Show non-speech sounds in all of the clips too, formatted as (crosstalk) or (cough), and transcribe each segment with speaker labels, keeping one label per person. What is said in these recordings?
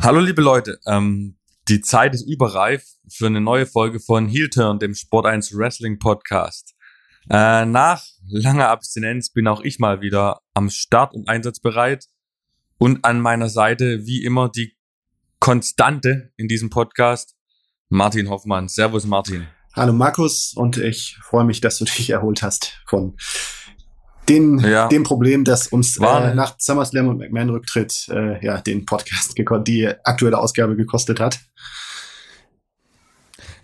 Speaker 1: Hallo liebe Leute, ähm, die Zeit ist überreif für eine neue Folge von Heel Turn, dem Sport 1 Wrestling Podcast. Äh, nach langer Abstinenz bin auch ich mal wieder am Start und einsatzbereit und an meiner Seite wie immer die Konstante in diesem Podcast, Martin Hoffmann. Servus Martin.
Speaker 2: Hallo Markus und ich freue mich, dass du dich erholt hast von den, ja. dem Problem, das uns äh, nach SummerSlam und McMahon-Rücktritt äh, ja, den Podcast, die aktuelle Ausgabe gekostet hat.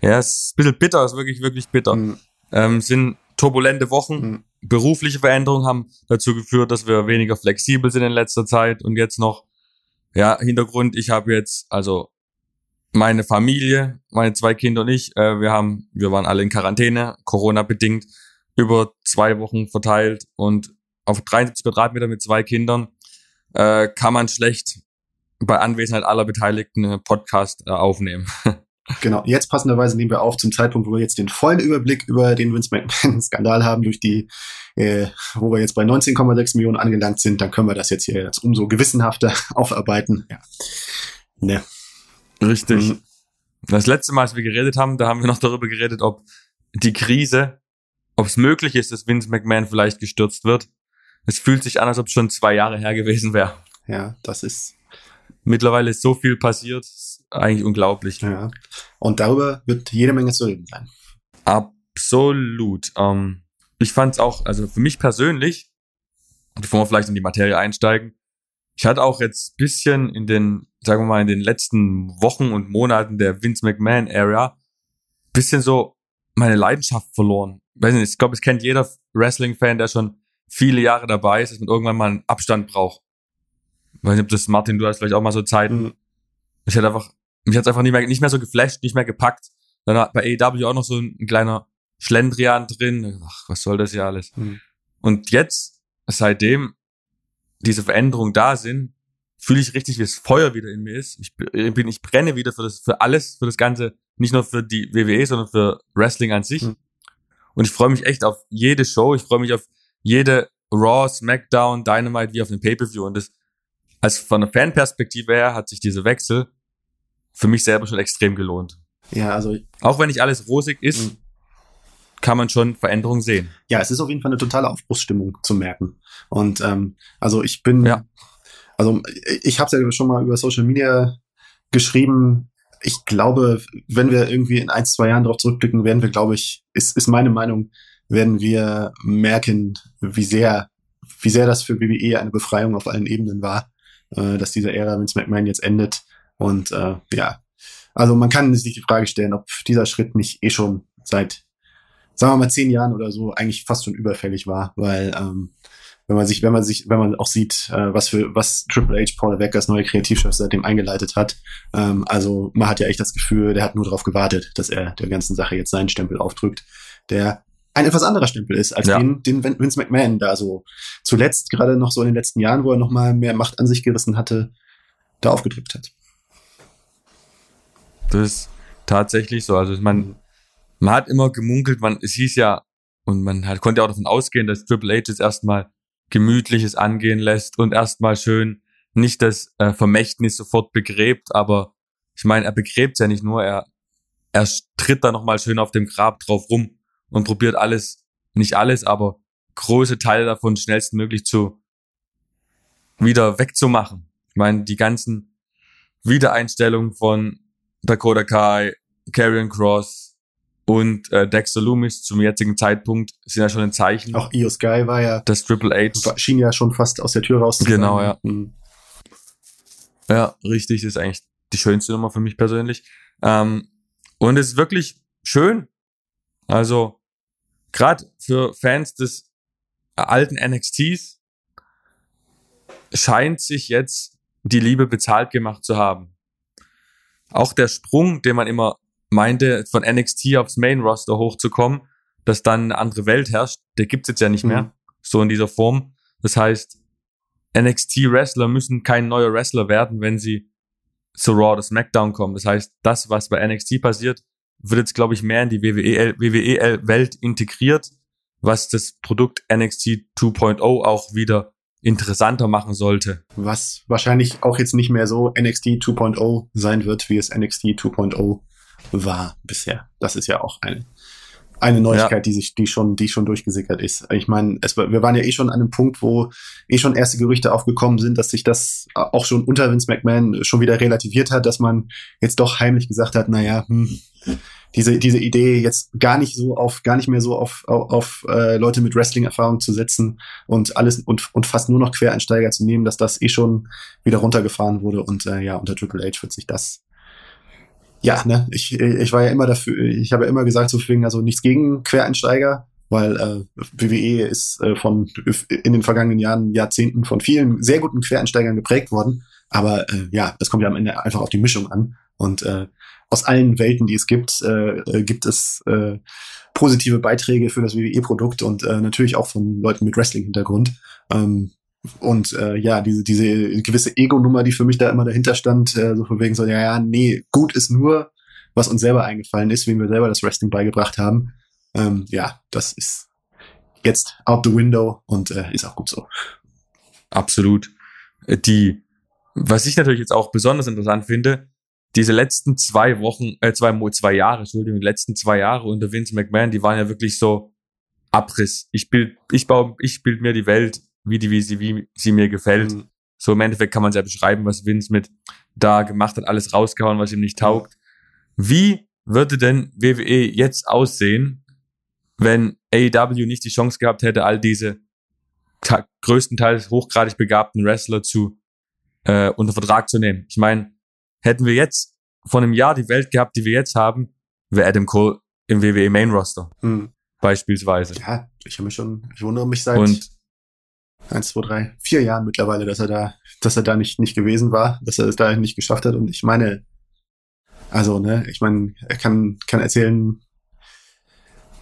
Speaker 1: Ja, es ist ein bisschen bitter, es ist wirklich, wirklich bitter. Mhm. Ähm, sind turbulente Wochen, mhm. berufliche Veränderungen haben dazu geführt, dass wir weniger flexibel sind in letzter Zeit und jetzt noch, ja, Hintergrund, ich habe jetzt, also meine Familie, meine zwei Kinder und ich, äh, wir haben, wir waren alle in Quarantäne, Corona bedingt über zwei Wochen verteilt und auf 73 Quadratmeter mit zwei Kindern äh, kann man schlecht bei Anwesenheit aller Beteiligten Podcast äh, aufnehmen. (laughs)
Speaker 2: Genau, jetzt passenderweise nehmen wir auf zum Zeitpunkt, wo wir jetzt den vollen Überblick über den Vince McMahon-Skandal (laughs) haben, durch die, äh, wo wir jetzt bei 19,6 Millionen angelangt sind, dann können wir das jetzt hier jetzt umso gewissenhafter (laughs) aufarbeiten. Ja.
Speaker 1: Ne. Richtig. Mhm. Das letzte Mal, als wir geredet haben, da haben wir noch darüber geredet, ob die Krise ob es möglich ist, dass Vince McMahon vielleicht gestürzt wird. Es fühlt sich an, als ob es schon zwei Jahre her gewesen wäre.
Speaker 2: Ja, das ist.
Speaker 1: Mittlerweile ist so viel passiert, eigentlich unglaublich.
Speaker 2: Ja. Und darüber wird jede Menge zu reden sein.
Speaker 1: Absolut. Ähm, ich fand es auch, also für mich persönlich, bevor wir vielleicht in die Materie einsteigen, ich hatte auch jetzt bisschen in den, sagen wir mal, in den letzten Wochen und Monaten der Vince McMahon Era bisschen so meine Leidenschaft verloren weiß nicht, ich glaube, es kennt jeder Wrestling-Fan, der schon viele Jahre dabei ist, dass man irgendwann mal einen Abstand braucht. Ich weiß nicht, ob das, Martin, du hast vielleicht auch mal so Zeiten. Mhm. Ich hätte einfach, mich hat's einfach nicht mehr, nicht mehr so geflasht, nicht mehr gepackt. Dann hat bei AEW auch noch so ein, ein kleiner Schlendrian drin. Ach, was soll das hier alles? Mhm. Und jetzt, seitdem diese Veränderungen da sind, fühle ich richtig, wie das Feuer wieder in mir ist. Ich bin, ich brenne wieder für das, für alles, für das Ganze, nicht nur für die WWE, sondern für Wrestling an sich. Mhm. Und ich freue mich echt auf jede Show. Ich freue mich auf jede Raw, SmackDown, Dynamite wie auf einem Pay-Per-View. Und das, als von der Fanperspektive her hat sich diese Wechsel für mich selber schon extrem gelohnt.
Speaker 2: Ja, also.
Speaker 1: Auch wenn nicht alles rosig ist, mhm. kann man schon Veränderungen sehen.
Speaker 2: Ja, es ist auf jeden Fall eine totale Aufbruchsstimmung zu merken. Und ähm, also ich bin, ja. also ich habe es ja schon mal über Social Media geschrieben, ich glaube, wenn wir irgendwie in ein, zwei Jahren darauf zurückblicken, werden wir, glaube ich, ist, ist meine Meinung, werden wir merken, wie sehr, wie sehr das für WWE eine Befreiung auf allen Ebenen war, äh, dass diese Ära Vince McMahon jetzt endet. Und äh, ja, also man kann sich die Frage stellen, ob dieser Schritt nicht eh schon seit, sagen wir mal, zehn Jahren oder so eigentlich fast schon überfällig war, weil ähm, wenn man sich, wenn man sich, wenn man auch sieht, äh, was für was Triple H Paul Levesque als neue Kreativchef seitdem eingeleitet hat. Ähm, also man hat ja echt das Gefühl, der hat nur darauf gewartet, dass er der ganzen Sache jetzt seinen Stempel aufdrückt, der ein etwas anderer Stempel ist, als ja. den, den Vince McMahon da so zuletzt, gerade noch so in den letzten Jahren, wo er noch mal mehr Macht an sich gerissen hatte, da aufgedrückt hat.
Speaker 1: Das ist tatsächlich so. Also man, man hat immer gemunkelt, man, es hieß ja, und man halt, konnte auch davon ausgehen, dass Triple H jetzt erstmal Gemütliches angehen lässt und erstmal schön nicht das äh, Vermächtnis sofort begräbt, aber ich meine, er begräbt ja nicht nur, er, er tritt da nochmal schön auf dem Grab drauf rum und probiert alles, nicht alles, aber große Teile davon schnellstmöglich zu wieder wegzumachen. Ich meine, die ganzen Wiedereinstellungen von Dakota Kai, Karrion Cross, und äh, Dexter Loomis zum jetzigen Zeitpunkt sind ja schon ein Zeichen.
Speaker 2: Auch Io Sky war ja.
Speaker 1: Das Triple H.
Speaker 2: Schien ja schon fast aus der Tür raus
Speaker 1: zu Genau, ja. Mhm. Ja, richtig, das ist eigentlich die schönste Nummer für mich persönlich. Ähm, und es ist wirklich schön. Also, gerade für Fans des alten NXTs scheint sich jetzt die Liebe bezahlt gemacht zu haben. Auch der Sprung, den man immer meinte, von NXT aufs Main Roster hochzukommen, dass dann eine andere Welt herrscht, der gibt's jetzt ja nicht mehr, mhm. so in dieser Form. Das heißt, NXT Wrestler müssen kein neuer Wrestler werden, wenn sie zu Raw oder SmackDown kommen. Das heißt, das, was bei NXT passiert, wird jetzt, glaube ich, mehr in die WWE, WWE Welt integriert, was das Produkt NXT 2.0 auch wieder interessanter machen sollte.
Speaker 2: Was wahrscheinlich auch jetzt nicht mehr so NXT 2.0 sein wird, wie es NXT 2.0 war bisher. Das ist ja auch eine, eine Neuigkeit, ja. die sich, die schon, die schon durchgesickert ist. Ich meine, es, wir waren ja eh schon an einem Punkt, wo eh schon erste Gerüchte aufgekommen sind, dass sich das auch schon unter Vince McMahon schon wieder relativiert hat, dass man jetzt doch heimlich gesagt hat, naja, hm, diese, diese Idee jetzt gar nicht so auf, gar nicht mehr so auf, auf, auf äh, Leute mit Wrestling-Erfahrung zu setzen und alles und, und fast nur noch Quereinsteiger zu nehmen, dass das eh schon wieder runtergefahren wurde und äh, ja, unter Triple H wird sich das ja, ne, ich, ich war ja immer dafür, ich habe ja immer gesagt, so wegen, also nichts gegen Quereinsteiger, weil äh, WWE ist äh, von in den vergangenen Jahren, Jahrzehnten von vielen sehr guten Quereinsteigern geprägt worden. Aber äh, ja, das kommt ja am Ende einfach auf die Mischung an. Und äh, aus allen Welten, die es gibt, äh, äh gibt es äh, positive Beiträge für das WWE-Produkt und äh, natürlich auch von Leuten mit Wrestling-Hintergrund. Ähm, und äh, ja, diese, diese gewisse Ego-Nummer, die für mich da immer dahinter stand, äh, so von wegen so, ja, ja, nee, gut ist nur, was uns selber eingefallen ist, wie wir selber das Wrestling beigebracht haben. Ähm, ja, das ist jetzt out the window und äh, ist auch gut so.
Speaker 1: Absolut. Äh, die, was ich natürlich jetzt auch besonders interessant finde, diese letzten zwei Wochen, äh, zwei, zwei Jahre, Entschuldigung, die letzten zwei Jahre unter Vince McMahon, die waren ja wirklich so Abriss. Ich bild, ich baue, ich bild mir die Welt, wie die, wie sie, wie sie mir gefällt. Mhm. So im Endeffekt kann man es ja beschreiben, was Vince mit da gemacht hat, alles rausgehauen, was ihm nicht taugt. Wie würde denn WWE jetzt aussehen, wenn AEW nicht die Chance gehabt hätte, all diese größtenteils hochgradig begabten Wrestler zu äh, unter Vertrag zu nehmen? Ich meine, hätten wir jetzt vor einem Jahr die Welt gehabt, die wir jetzt haben, wäre Adam Cole im WWE Main Roster. Mhm. Beispielsweise.
Speaker 2: Ja, ich habe mich schon, ich wundere mich seit und, eins, zwei, drei, vier Jahren mittlerweile, dass er da, dass er da nicht, nicht gewesen war, dass er es da nicht geschafft hat. Und ich meine, also, ne, ich meine, er kann, kann erzählen,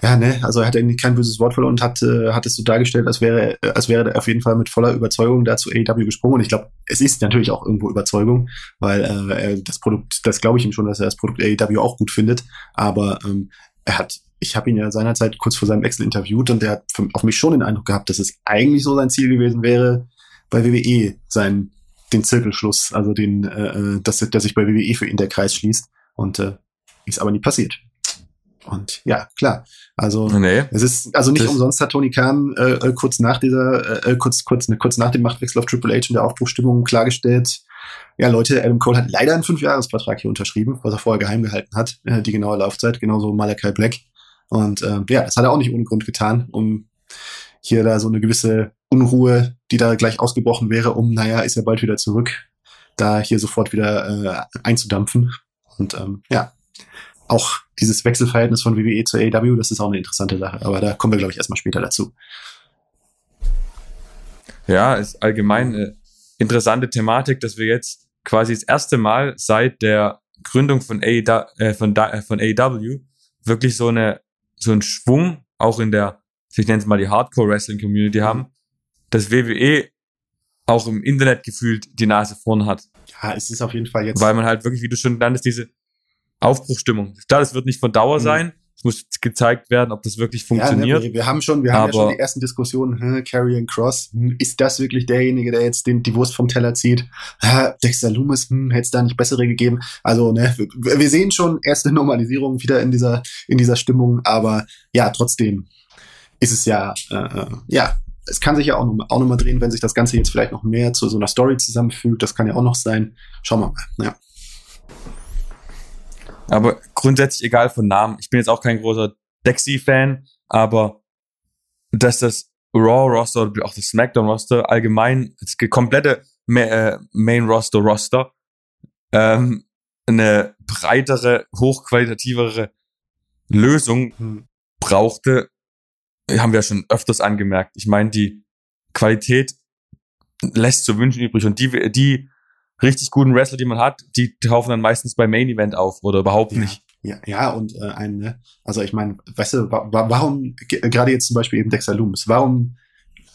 Speaker 2: ja, ne, also er hat eigentlich kein böses Wort verloren und hat, äh, hat es so dargestellt, als wäre, als wäre er auf jeden Fall mit voller Überzeugung da zu AEW gesprungen. Und ich glaube, es ist natürlich auch irgendwo Überzeugung, weil äh, das Produkt, das glaube ich ihm schon, dass er das Produkt AEW auch gut findet. Aber ähm, er hat, ich habe ihn ja seinerzeit kurz vor seinem Wechsel interviewt und der hat auf mich schon den Eindruck gehabt, dass es eigentlich so sein Ziel gewesen wäre, bei WWE sein den Zirkelschluss, also den, äh, äh dass, dass sich bei WWE für ihn der Kreis schließt. Und äh, ist aber nie passiert. Und ja, klar. Also nee, es ist also nicht umsonst hat Tony Khan äh, äh, kurz nach dieser, äh, äh, kurz, kurz, ne, kurz nach dem Machtwechsel auf Triple H in der Aufbruchstimmung klargestellt, ja Leute, Adam Cole hat leider einen Fünfjahresvertrag hier unterschrieben, was er vorher geheim gehalten hat, äh, die genaue Laufzeit, genauso Malachi Black. Und äh, ja, das hat er auch nicht ohne Grund getan, um hier da so eine gewisse Unruhe, die da gleich ausgebrochen wäre, um, naja, ist er bald wieder zurück, da hier sofort wieder äh, einzudampfen. Und ähm, ja, auch dieses Wechselverhältnis von WWE zu AEW, das ist auch eine interessante Sache. Aber da kommen wir, glaube ich, erstmal später dazu.
Speaker 1: Ja, ist allgemein eine interessante Thematik, dass wir jetzt quasi das erste Mal seit der Gründung von AEW, äh, von, äh, von AEW wirklich so eine so einen Schwung auch in der, ich nenne es mal die Hardcore Wrestling Community haben, dass WWE auch im Internet gefühlt die Nase vorn hat.
Speaker 2: Ja, es ist auf jeden Fall jetzt.
Speaker 1: Weil man halt wirklich, wie du schon nanntest, diese Aufbruchstimmung. Klar, das wird nicht von Dauer mhm. sein. Es muss gezeigt werden, ob das wirklich funktioniert.
Speaker 2: Ja, ne, wir, haben schon, wir haben ja schon die ersten Diskussionen, hm, Carrion Cross, hm, ist das wirklich derjenige, der jetzt den, die Wurst vom Teller zieht? Ha, Dexter Loomis, hm, hätte es da nicht bessere gegeben? Also, ne, wir, wir sehen schon erste Normalisierung wieder in dieser, in dieser Stimmung, aber ja, trotzdem ist es ja, äh, äh ja, es kann sich ja auch noch, auch noch mal drehen, wenn sich das Ganze jetzt vielleicht noch mehr zu so einer Story zusammenfügt. Das kann ja auch noch sein. Schauen wir mal. Ja.
Speaker 1: Aber grundsätzlich egal von Namen. Ich bin jetzt auch kein großer Dexy-Fan, aber dass das Raw-Roster oder auch das SmackDown-Roster allgemein, das komplette äh, Main-Roster-Roster, ähm, eine breitere, hochqualitativere Lösung hm. brauchte, haben wir ja schon öfters angemerkt. Ich meine, die Qualität lässt zu wünschen übrig und die, die richtig guten Wrestler, die man hat, die taufen dann meistens beim Main Event auf oder überhaupt nicht.
Speaker 2: Ja, ja, und äh, ein, ne? also ich meine, weißt du, wa warum, gerade jetzt zum Beispiel eben Dexter Loomis, warum,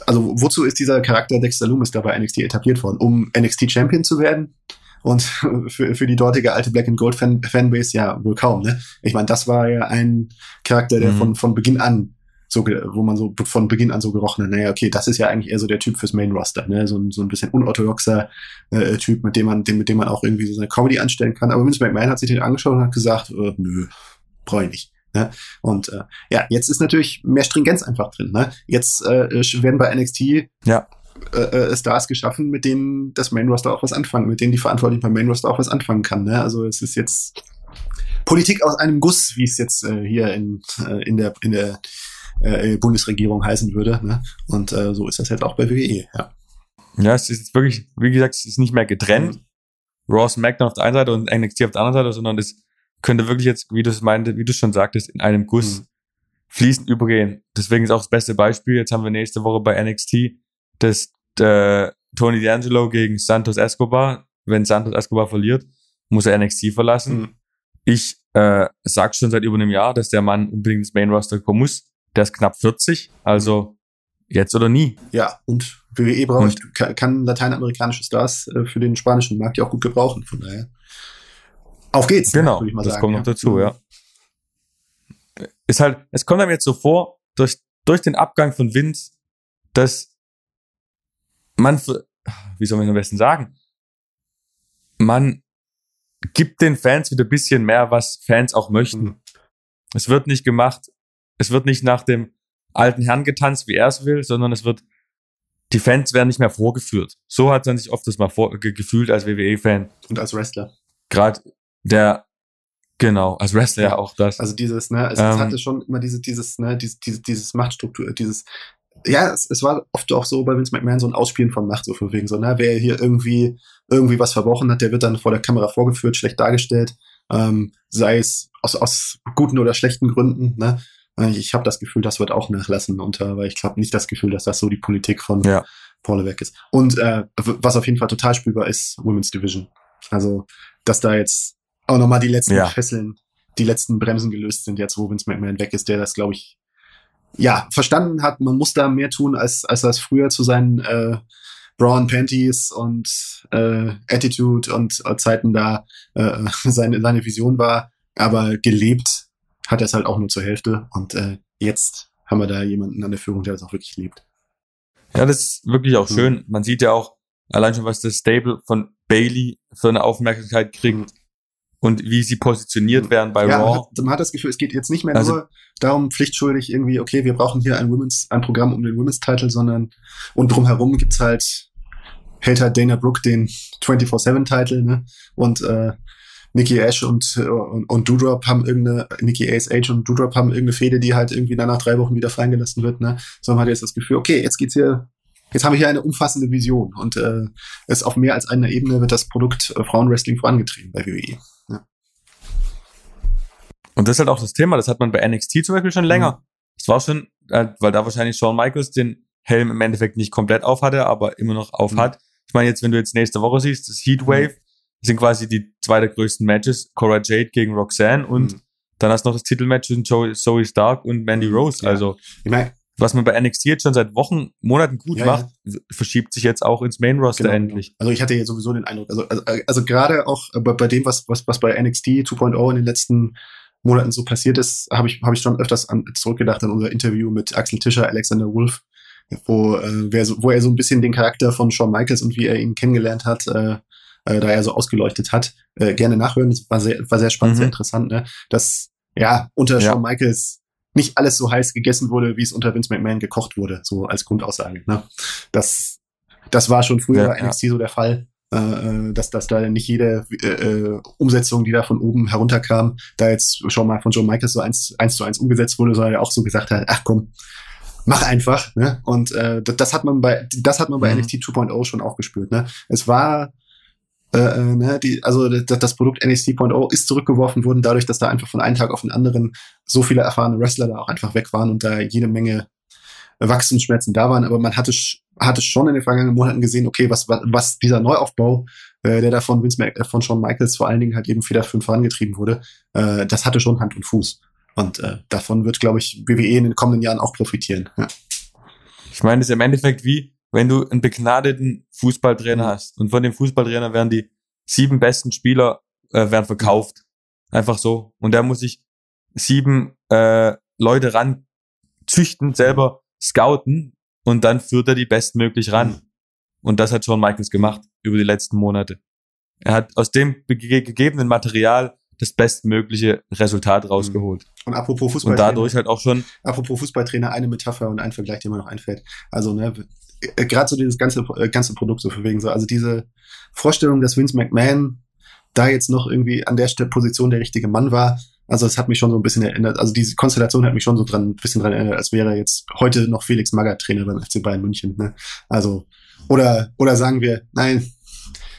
Speaker 2: also wozu ist dieser Charakter Dexter Loomis da bei NXT etabliert worden? Um NXT Champion zu werden? Und (laughs) für, für die dortige alte Black and Gold Fan Fanbase ja wohl kaum, ne? Ich meine, das war ja ein Charakter, der mhm. von, von Beginn an so, wo man so von Beginn an so gerochen hat, naja, okay, das ist ja eigentlich eher so der Typ fürs Main Roster, ne? So, ein so ein bisschen unorthodoxer äh, Typ, mit dem man, den, mit dem man auch irgendwie so eine Comedy anstellen kann. Aber Vince McMahon hat sich den angeschaut und hat gesagt, äh, nö, brauche ich nicht. Ne? Und äh, ja, jetzt ist natürlich mehr Stringenz einfach drin. Ne? Jetzt äh, werden bei NXT
Speaker 1: ja.
Speaker 2: äh, äh, Stars geschaffen, mit denen das Main Roster auch was anfangen, mit denen die Verantwortlichen beim Main Roster auch was anfangen kann. Ne? Also es ist jetzt Politik aus einem Guss, wie es jetzt äh, hier in, äh, in der, in der äh, Bundesregierung heißen würde. Ne? Und äh, so ist das jetzt auch bei WWE, ja.
Speaker 1: Ja, es ist wirklich, wie gesagt, es ist nicht mehr getrennt. Raw SmackDown auf der einen Seite und NXT auf der anderen Seite, sondern es könnte wirklich jetzt, wie du es meinte, wie du schon sagtest, in einem Guss mhm. fließend übergehen. Deswegen ist auch das beste Beispiel. Jetzt haben wir nächste Woche bei NXT das äh, Tony D'Angelo gegen Santos Escobar. Wenn Santos Escobar verliert, muss er NXT verlassen. Mhm. Ich äh, sag schon seit über einem Jahr, dass der Mann unbedingt ins Main Roster kommen muss. Der ist knapp 40, also jetzt oder nie.
Speaker 2: Ja, und WWE braucht, kann, kann lateinamerikanische Stars äh, für den spanischen Markt ja auch gut gebrauchen. Von daher. Auf geht's.
Speaker 1: Genau, das sagen, kommt ja. noch dazu, ja. Ist halt, es kommt einem jetzt so vor, durch, durch den Abgang von Vince, dass man, wie soll man am besten sagen, man gibt den Fans wieder ein bisschen mehr, was Fans auch möchten. Mhm. Es wird nicht gemacht, es wird nicht nach dem alten Herrn getanzt, wie er es will, sondern es wird, die Fans werden nicht mehr vorgeführt. So hat man sich oft das mal vor, gefühlt als WWE-Fan.
Speaker 2: Und als Wrestler.
Speaker 1: Gerade der, genau, als Wrestler ja auch das.
Speaker 2: Also dieses, ne, es, ähm, es hatte schon immer diese, dieses, ne, dieses, dieses, dieses Machtstruktur, dieses, ja, es, es war oft auch so bei Vince McMahon so ein Ausspielen von Macht, so von wegen so, ne, wer hier irgendwie, irgendwie was verbrochen hat, der wird dann vor der Kamera vorgeführt, schlecht dargestellt, ähm, sei es aus, aus guten oder schlechten Gründen, ne. Ich habe das Gefühl, das wird auch nachlassen unter, weil ich habe nicht das Gefühl, dass das so die Politik von ja. Paul weg ist. Und äh, was auf jeden Fall total spürbar ist, Women's Division. Also, dass da jetzt auch nochmal die letzten ja. Fesseln, die letzten Bremsen gelöst sind, jetzt wo Vince McMahon weg ist, der das, glaube ich, ja, verstanden hat, man muss da mehr tun, als, als das früher zu seinen äh, Braun Panties und äh, Attitude und äh, Zeiten da äh, (laughs) seine, seine Vision war. Aber gelebt hat er es halt auch nur zur Hälfte. Und äh, jetzt haben wir da jemanden an der Führung, der das auch wirklich lebt.
Speaker 1: Ja, das ist wirklich auch schön. Man sieht ja auch allein schon, was das Stable von Bailey für eine Aufmerksamkeit kriegt. Mhm und wie sie positioniert mhm. werden bei ja, Raw.
Speaker 2: Man hat, man hat das Gefühl, es geht jetzt nicht mehr also, nur darum, pflichtschuldig irgendwie, okay, wir brauchen hier ein Women's, ein Programm um den Women's Title, sondern und drumherum gibt's halt, hält halt Dana Brooke den 24-7 Title, ne? Und äh, Nikki Ash und, und, und Doudrop haben irgendeine, Nikki Ace Age und Doudrop haben irgendeine Fehde, die halt irgendwie dann nach drei Wochen wieder fallen gelassen wird, ne? So man hat jetzt das Gefühl, okay, jetzt geht's hier Jetzt haben wir hier eine umfassende Vision und äh, es auf mehr als einer Ebene wird das Produkt äh, Frauenwrestling vorangetrieben bei WWE.
Speaker 1: Und das ist halt auch das Thema, das hat man bei NXT zum Beispiel schon länger. Es mhm. war schon, äh, weil da wahrscheinlich Shawn Michaels den Helm im Endeffekt nicht komplett auf hatte, aber immer noch auf mhm. hat. Ich meine, jetzt, wenn du jetzt nächste Woche siehst, das Heatwave, mhm. Sind quasi die zwei der größten Matches, Cora Jade gegen Roxanne und mhm. dann hast du noch das Titelmatch zwischen Zoe Stark und Mandy mhm. Rose. Ja. Also, ich mein, was man bei NXT jetzt schon seit Wochen, Monaten gut ja, macht, ja. verschiebt sich jetzt auch ins Main Roster genau, genau. endlich.
Speaker 2: Also ich hatte jetzt sowieso den Eindruck, also, also, also gerade auch bei, bei dem, was, was, was bei NXT 2.0 in den letzten Monaten so passiert ist, habe ich, hab ich schon öfters an, zurückgedacht an unser Interview mit Axel Tischer, Alexander Wolf, wo, äh, wer so, wo er so ein bisschen den Charakter von Shawn Michaels und wie er ihn kennengelernt hat, äh, äh, da er so ausgeleuchtet hat, äh, gerne nachhören. Das war sehr, war sehr spannend, mhm. sehr interessant, ne? dass ja unter ja. Shawn Michaels nicht alles so heiß gegessen wurde, wie es unter Vince McMahon gekocht wurde, so als Grundaussage. Ne? Das, das war schon früher ja, bei NXT ja. so der Fall. Äh, äh, dass, dass da nicht jede äh, äh, Umsetzung, die da von oben herunterkam, da jetzt schon mal von Joe Michaels so eins, eins zu eins umgesetzt wurde, sondern er auch so gesagt hat, ach komm, mach einfach. Ne? Und äh, das hat man bei das hat man bei mhm. NXT 2.0 schon auch gespürt. Ne? Es war äh, äh, ne, die, also das, das Produkt NXT 2.0 ist zurückgeworfen worden, dadurch, dass da einfach von einem Tag auf den anderen so viele erfahrene Wrestler da auch einfach weg waren und da jede Menge Wachstumsschmerzen da waren, aber man hatte, hatte schon in den vergangenen Monaten gesehen, okay, was, was, was dieser Neuaufbau, äh, der da von Vince äh, von Shawn Michaels vor allen Dingen halt eben federführend vorangetrieben wurde, äh, das hatte schon Hand und Fuß. Und äh, davon wird, glaube ich, WWE in den kommenden Jahren auch profitieren. Ja.
Speaker 1: Ich meine, es ist im Endeffekt wie, wenn du einen begnadeten Fußballtrainer mhm. hast und von dem Fußballtrainer werden die sieben besten Spieler äh, werden verkauft. Einfach so. Und der muss sich sieben äh, Leute ran züchten, selber scouten und dann führt er die bestmöglich ran. Mhm. Und das hat Shawn Michaels gemacht über die letzten Monate. Er hat aus dem gegebenen Material das bestmögliche Resultat mhm. rausgeholt.
Speaker 2: Und apropos
Speaker 1: Fußball. Und dadurch halt auch schon.
Speaker 2: Apropos Fußballtrainer, eine Metapher und ein Vergleich, der mir noch einfällt. Also, ne, äh, gerade so dieses ganze, äh, ganze Produkt so für wegen so. Also diese Vorstellung, dass Vince McMahon da jetzt noch irgendwie an der Position der richtige Mann war, also es hat mich schon so ein bisschen erinnert, also diese Konstellation hat mich schon so dran, ein bisschen dran erinnert, als wäre jetzt heute noch Felix Magath Trainer beim FC Bayern München. Ne? Also, oder, oder sagen wir, nein,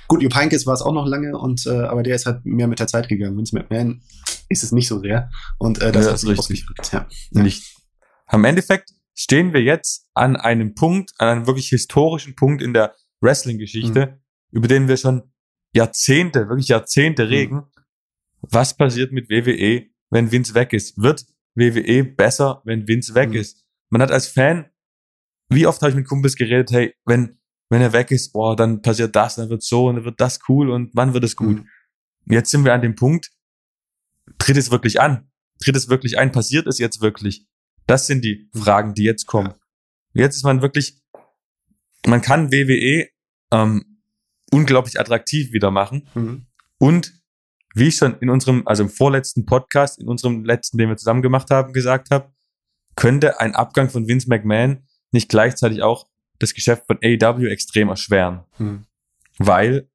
Speaker 2: gut, Jupp Heynckes war es auch noch lange, und äh, aber der ist halt mehr mit der Zeit gegangen. Vince McMahon ist es nicht so sehr. Und äh, das ja, ist richtig.
Speaker 1: Ja. ja. Nicht. Am Endeffekt stehen wir jetzt an einem Punkt, an einem wirklich historischen Punkt in der Wrestling-Geschichte, mhm. über den wir schon Jahrzehnte, wirklich Jahrzehnte mhm. reden was passiert mit WWE, wenn Vince weg ist? Wird WWE besser, wenn Vince weg mhm. ist? Man hat als Fan, wie oft habe ich mit Kumpels geredet, hey, wenn, wenn er weg ist, boah, dann passiert das, dann wird so und dann wird das cool und wann wird es gut? Mhm. Jetzt sind wir an dem Punkt, tritt es wirklich an? Tritt es wirklich ein? Passiert es jetzt wirklich? Das sind die mhm. Fragen, die jetzt kommen. Jetzt ist man wirklich, man kann WWE ähm, unglaublich attraktiv wieder machen mhm. und wie ich schon in unserem, also im vorletzten Podcast, in unserem letzten, den wir zusammen gemacht haben, gesagt habe, könnte ein Abgang von Vince McMahon nicht gleichzeitig auch das Geschäft von AEW extrem erschweren. Hm. Weil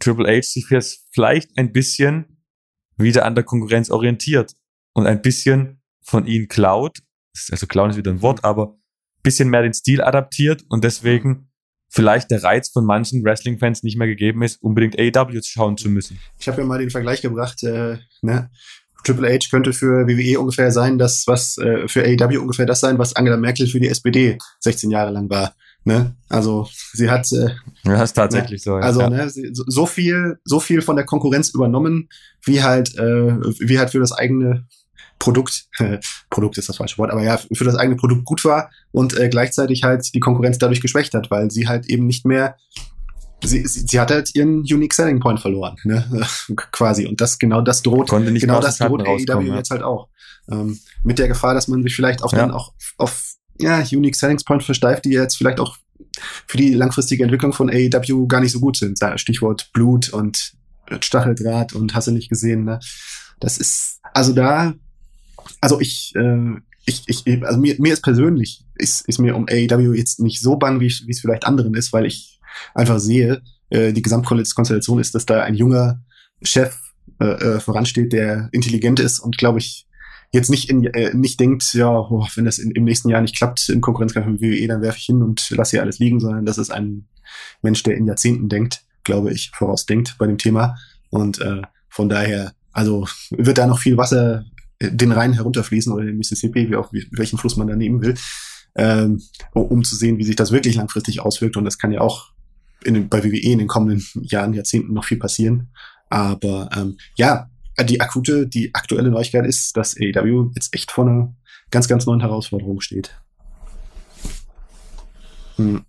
Speaker 1: Triple H sich vielleicht ein bisschen wieder an der Konkurrenz orientiert und ein bisschen von ihnen klaut. Also klauen ist wieder ein Wort, hm. aber bisschen mehr den Stil adaptiert und deswegen vielleicht der Reiz von manchen Wrestling-Fans nicht mehr gegeben ist, unbedingt AEW schauen zu müssen.
Speaker 2: Ich habe ja mal den Vergleich gebracht, äh, ne? Triple H könnte für WWE ungefähr sein, das was äh, für AEW ungefähr das sein, was Angela Merkel für die SPD 16 Jahre lang war. Ne? Also sie hat äh,
Speaker 1: das ist tatsächlich
Speaker 2: ne?
Speaker 1: so.
Speaker 2: Also ja. ne, so viel, so viel von der Konkurrenz übernommen, wie halt, äh, wie halt für das eigene Produkt, (laughs) Produkt ist das falsche Wort, aber ja, für das eigene Produkt gut war und äh, gleichzeitig halt die Konkurrenz dadurch geschwächt hat, weil sie halt eben nicht mehr Sie, sie, sie hat halt ihren Unique Selling Point verloren, ne? (laughs) quasi. Und das genau das droht,
Speaker 1: Konnte nicht
Speaker 2: genau das droht AEW ja. jetzt halt auch. Ähm, mit der Gefahr, dass man sich vielleicht auch ja. dann auch auf ja, Unique Selling Point versteift, die jetzt vielleicht auch für die langfristige Entwicklung von AEW gar nicht so gut sind. Stichwort Blut und Stacheldraht und hast du nicht gesehen, ne? Das ist, also da also ich, äh, ich, ich, also mir, mir ist persönlich, ist, ist mir um AEW jetzt nicht so bang, wie es vielleicht anderen ist, weil ich einfach sehe, äh, die Gesamtkonstellation ist, dass da ein junger Chef äh, äh, voransteht, der intelligent ist und glaube ich jetzt nicht in, äh, nicht denkt, ja, oh, wenn das in, im nächsten Jahr nicht klappt im Konkurrenzkampf mit WWE, dann werfe ich hin und lasse hier alles liegen, sondern das ist ein Mensch, der in Jahrzehnten denkt, glaube ich, vorausdenkt bei dem Thema. Und äh, von daher also wird da noch viel Wasser den Rhein herunterfließen oder den Mississippi, wie auch welchen Fluss man da nehmen will, ähm, um zu sehen, wie sich das wirklich langfristig auswirkt. Und das kann ja auch in den, bei WWE in den kommenden Jahren, Jahrzehnten noch viel passieren. Aber ähm, ja, die akute, die aktuelle Neuigkeit ist, dass AEW jetzt echt vor einer ganz, ganz neuen Herausforderung steht.
Speaker 1: Hm.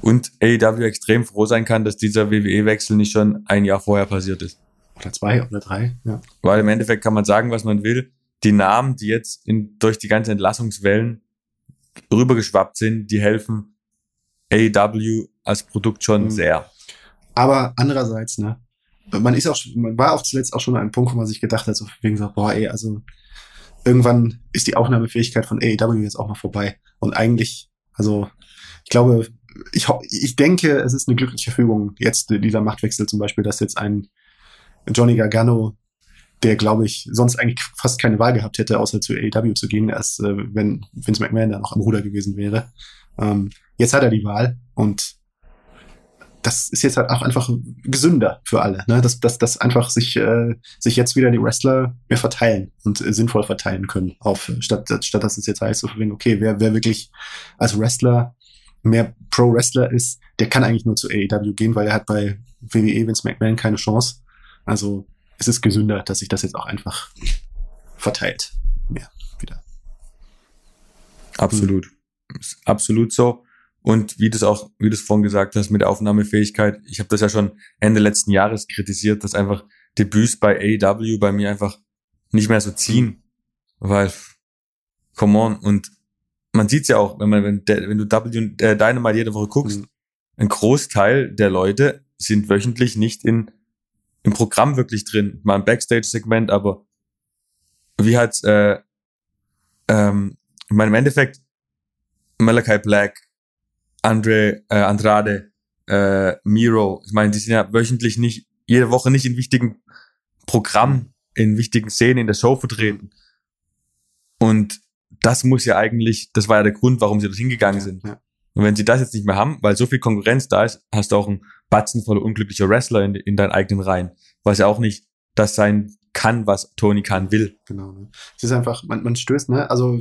Speaker 1: Und AEW extrem froh sein kann, dass dieser WWE-Wechsel nicht schon ein Jahr vorher passiert ist.
Speaker 2: Oder zwei oder drei, ja.
Speaker 1: Weil im Endeffekt kann man sagen, was man will. Die Namen, die jetzt in, durch die ganzen Entlassungswellen rübergeschwappt sind, die helfen AEW als Produkt schon mhm. sehr.
Speaker 2: Aber andererseits, ne, man ist auch, man war auch zuletzt auch schon an einem Punkt, wo man sich gedacht hat, so wegen so, boah, ey, also irgendwann ist die Aufnahmefähigkeit von AEW jetzt auch mal vorbei. Und eigentlich, also ich glaube, ich, ich denke, es ist eine glückliche Fügung, jetzt dieser Machtwechsel zum Beispiel, dass jetzt ein Johnny Gargano, der, glaube ich, sonst eigentlich fast keine Wahl gehabt hätte, außer zu AEW zu gehen, erst äh, wenn Vince McMahon da noch am Ruder gewesen wäre. Ähm, jetzt hat er die Wahl und das ist jetzt halt auch einfach gesünder für alle, ne? dass, dass, dass einfach sich, äh, sich jetzt wieder die Wrestler mehr verteilen und äh, sinnvoll verteilen können, auf, statt, statt dass es jetzt heißt, okay, wer, wer wirklich als Wrestler mehr Pro-Wrestler ist, der kann eigentlich nur zu AEW gehen, weil er hat bei WWE Vince McMahon keine Chance. Also es ist gesünder, dass sich das jetzt auch einfach verteilt. Mehr wieder.
Speaker 1: Absolut. Mhm. Absolut so. Und wie du es auch, wie du es vorhin gesagt hast, mit der Aufnahmefähigkeit, ich habe das ja schon Ende letzten Jahres kritisiert, dass einfach Debüts bei AEW bei mir einfach nicht mehr so ziehen. Weil, come on, und man sieht's ja auch, wenn man, wenn, wenn du W äh, Dynamite jede Woche guckst, mhm. ein Großteil der Leute sind wöchentlich nicht in im Programm wirklich drin. Mal ein Backstage-Segment, aber wie hat äh, ähm, ich meine, im Endeffekt Malachi Black, Andre, äh, Andrade, äh, Miro, ich meine, die sind ja wöchentlich nicht, jede Woche nicht in wichtigen Programmen, in wichtigen Szenen in der Show vertreten. Und das muss ja eigentlich, das war ja der Grund, warum sie dort hingegangen sind. Ja. Und wenn sie das jetzt nicht mehr haben, weil so viel Konkurrenz da ist, hast du auch einen Batzen voller unglücklicher Wrestler in, in deinen eigenen Reihen. Was ja auch nicht das sein kann, was Tony Khan will.
Speaker 2: Genau. Ne? Es ist einfach, man, man stößt, ne? Also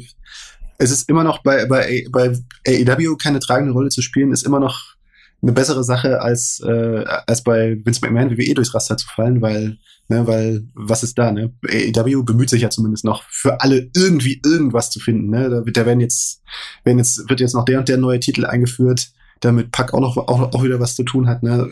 Speaker 2: es ist immer noch bei, bei, bei AEW keine tragende Rolle zu spielen, ist immer noch eine bessere Sache als äh, als bei Vince McMahon WWE durchs Raster zu fallen, weil ne, weil was ist da ne? AEW bemüht sich ja zumindest noch für alle irgendwie irgendwas zu finden, ne? Da, wird, da werden jetzt werden jetzt wird jetzt noch der und der neue Titel eingeführt, damit Pack auch noch auch, auch wieder was zu tun hat, ne?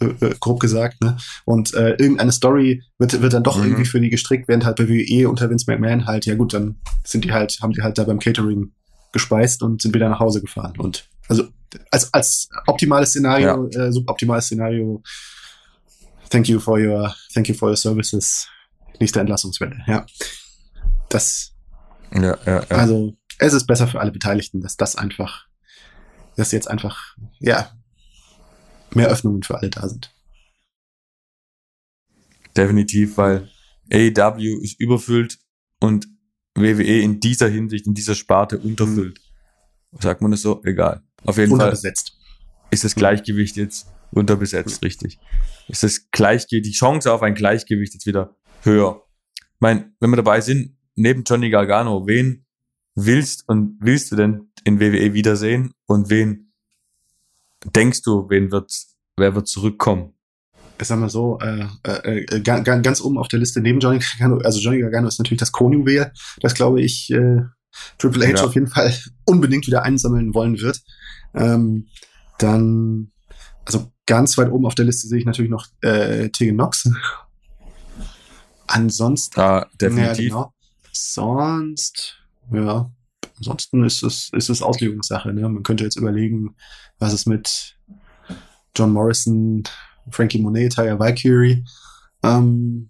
Speaker 2: Äh, grob gesagt, ne? Und äh, irgendeine Story wird wird dann doch mhm. irgendwie für die gestrickt, während halt bei WWE unter Vince McMahon halt ja gut, dann sind die halt haben die halt da beim Catering gespeist und sind wieder nach Hause gefahren und also als, als optimales Szenario, ja. äh, suboptimales Szenario. Thank you for your, thank you for your services. Nächste Entlassungswelle, ja. Das,
Speaker 1: ja, ja, ja.
Speaker 2: also, es ist besser für alle Beteiligten, dass das einfach, dass jetzt einfach, ja, mehr Öffnungen für alle da sind.
Speaker 1: Definitiv, weil AEW ist überfüllt und WWE in dieser Hinsicht, in dieser Sparte unterfüllt. Mhm. Sagt man das so? Egal. Auf jeden Fall ist das Gleichgewicht jetzt unterbesetzt, richtig. Ist das Gleichgewicht, die Chance auf ein Gleichgewicht jetzt wieder höher. Ich meine, wenn wir dabei sind, neben Johnny Gargano, wen willst und willst du denn in WWE wiedersehen und wen denkst du, wen wird, wer wird zurückkommen?
Speaker 2: Ich sag mal so, äh, äh, äh ganz oben auf der Liste neben Johnny Gargano, also Johnny Gargano ist natürlich das Kronjuwel, das glaube ich, äh, Triple H ja. auf jeden Fall (laughs) unbedingt wieder einsammeln wollen wird. Ähm, dann, also ganz weit oben auf der Liste sehe ich natürlich noch äh, Tegan Knox. Ansonsten.
Speaker 1: Ah, definitiv. Ja, genau.
Speaker 2: Sonst, ja, ansonsten ist es, ist es Auslegungssache. Ne? Man könnte jetzt überlegen, was ist mit John Morrison, Frankie Monet, Tyler Valkyrie, ähm,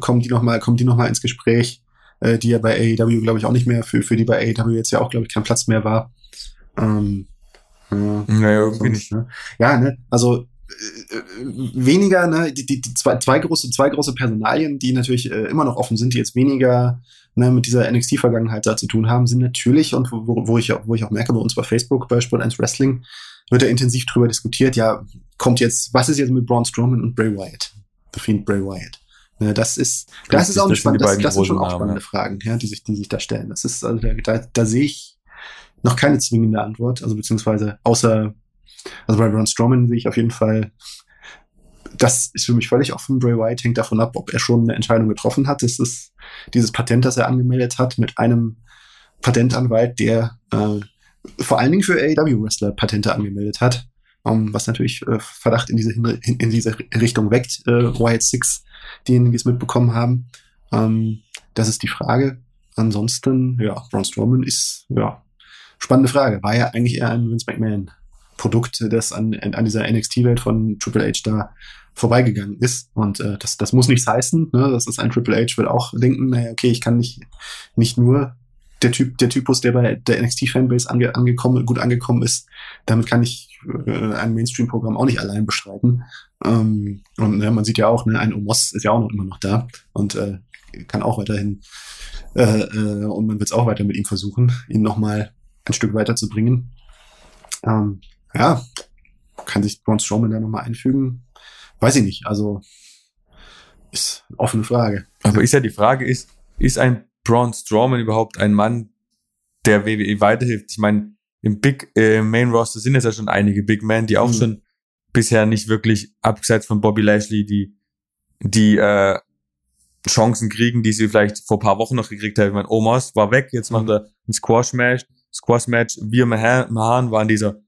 Speaker 2: kommen die nochmal, kommen die noch mal ins Gespräch? äh, die ja bei AEW, glaube ich, auch nicht mehr, für, für die bei AEW jetzt ja auch, glaube ich, kein Platz mehr war. Ähm,
Speaker 1: ja, naja, irgendwie nicht.
Speaker 2: Ne? Ja, ne, also weniger, ne, die, die, die zwei, zwei große, zwei große Personalien, die natürlich äh, immer noch offen sind, die jetzt weniger ne, mit dieser NXT-Vergangenheit da zu tun haben, sind natürlich, und wo, wo, ich, wo ich auch merke, bei uns bei Facebook, bei Sport 1 Wrestling, wird da intensiv drüber diskutiert, ja, kommt jetzt, was ist jetzt mit Braun Strowman und Bray Wyatt? The Fiend Bray Wyatt. Ne, das ist, das ist auch eine spannende, das, das sind schon auch spannende ja. Fragen, ja, die sich, die sich da stellen. Das ist, also da, da sehe ich noch keine zwingende Antwort, also beziehungsweise außer, also bei Braun Strowman sehe ich auf jeden Fall, das ist für mich völlig offen. Bray Wyatt hängt davon ab, ob er schon eine Entscheidung getroffen hat. Das ist dieses Patent, das er angemeldet hat, mit einem Patentanwalt, der äh, vor allen Dingen für AEW-Wrestler Patente angemeldet hat, um, was natürlich äh, Verdacht in diese, in diese Richtung weckt. Äh, Wyatt Six diejenigen, die es mitbekommen haben. Ähm, das ist die Frage. Ansonsten, ja, Braun Strowman ist, ja, spannende Frage. War ja eigentlich eher ein Vince McMahon Produkt, das an, an dieser NXT-Welt von Triple H da vorbeigegangen ist. Und äh, das, das muss nichts heißen. Ne? Das ist ein Triple H, wird auch denken, naja, okay, ich kann nicht, nicht nur der Typ, der Typus, der bei der NXT-Fanbase ange, angekommen, gut angekommen ist, damit kann ich äh, ein Mainstream-Programm auch nicht allein bestreiten. Ähm, und ne, man sieht ja auch, ne, ein Omos ist ja auch noch immer noch da und äh, kann auch weiterhin äh, äh, und man wird es auch weiter mit ihm versuchen, ihn nochmal ein Stück weiterzubringen. Ähm, ja, kann sich Braun Strowman da nochmal einfügen? Weiß ich nicht. Also ist eine offene Frage.
Speaker 1: Aber ist ja die Frage, ist, ist ein Braun Strowman überhaupt ein Mann, der WWE weiterhilft? Ich meine, im Big äh, Main Roster sind es ja schon einige Big Men, die auch mhm. schon bisher nicht wirklich, abseits von Bobby Lashley, die, die äh, Chancen kriegen, die sie vielleicht vor paar Wochen noch gekriegt haben. Ich meine, Omos war weg, jetzt macht mhm. er ein Squash-Match. Squash-Match, wir Mahan war in dieser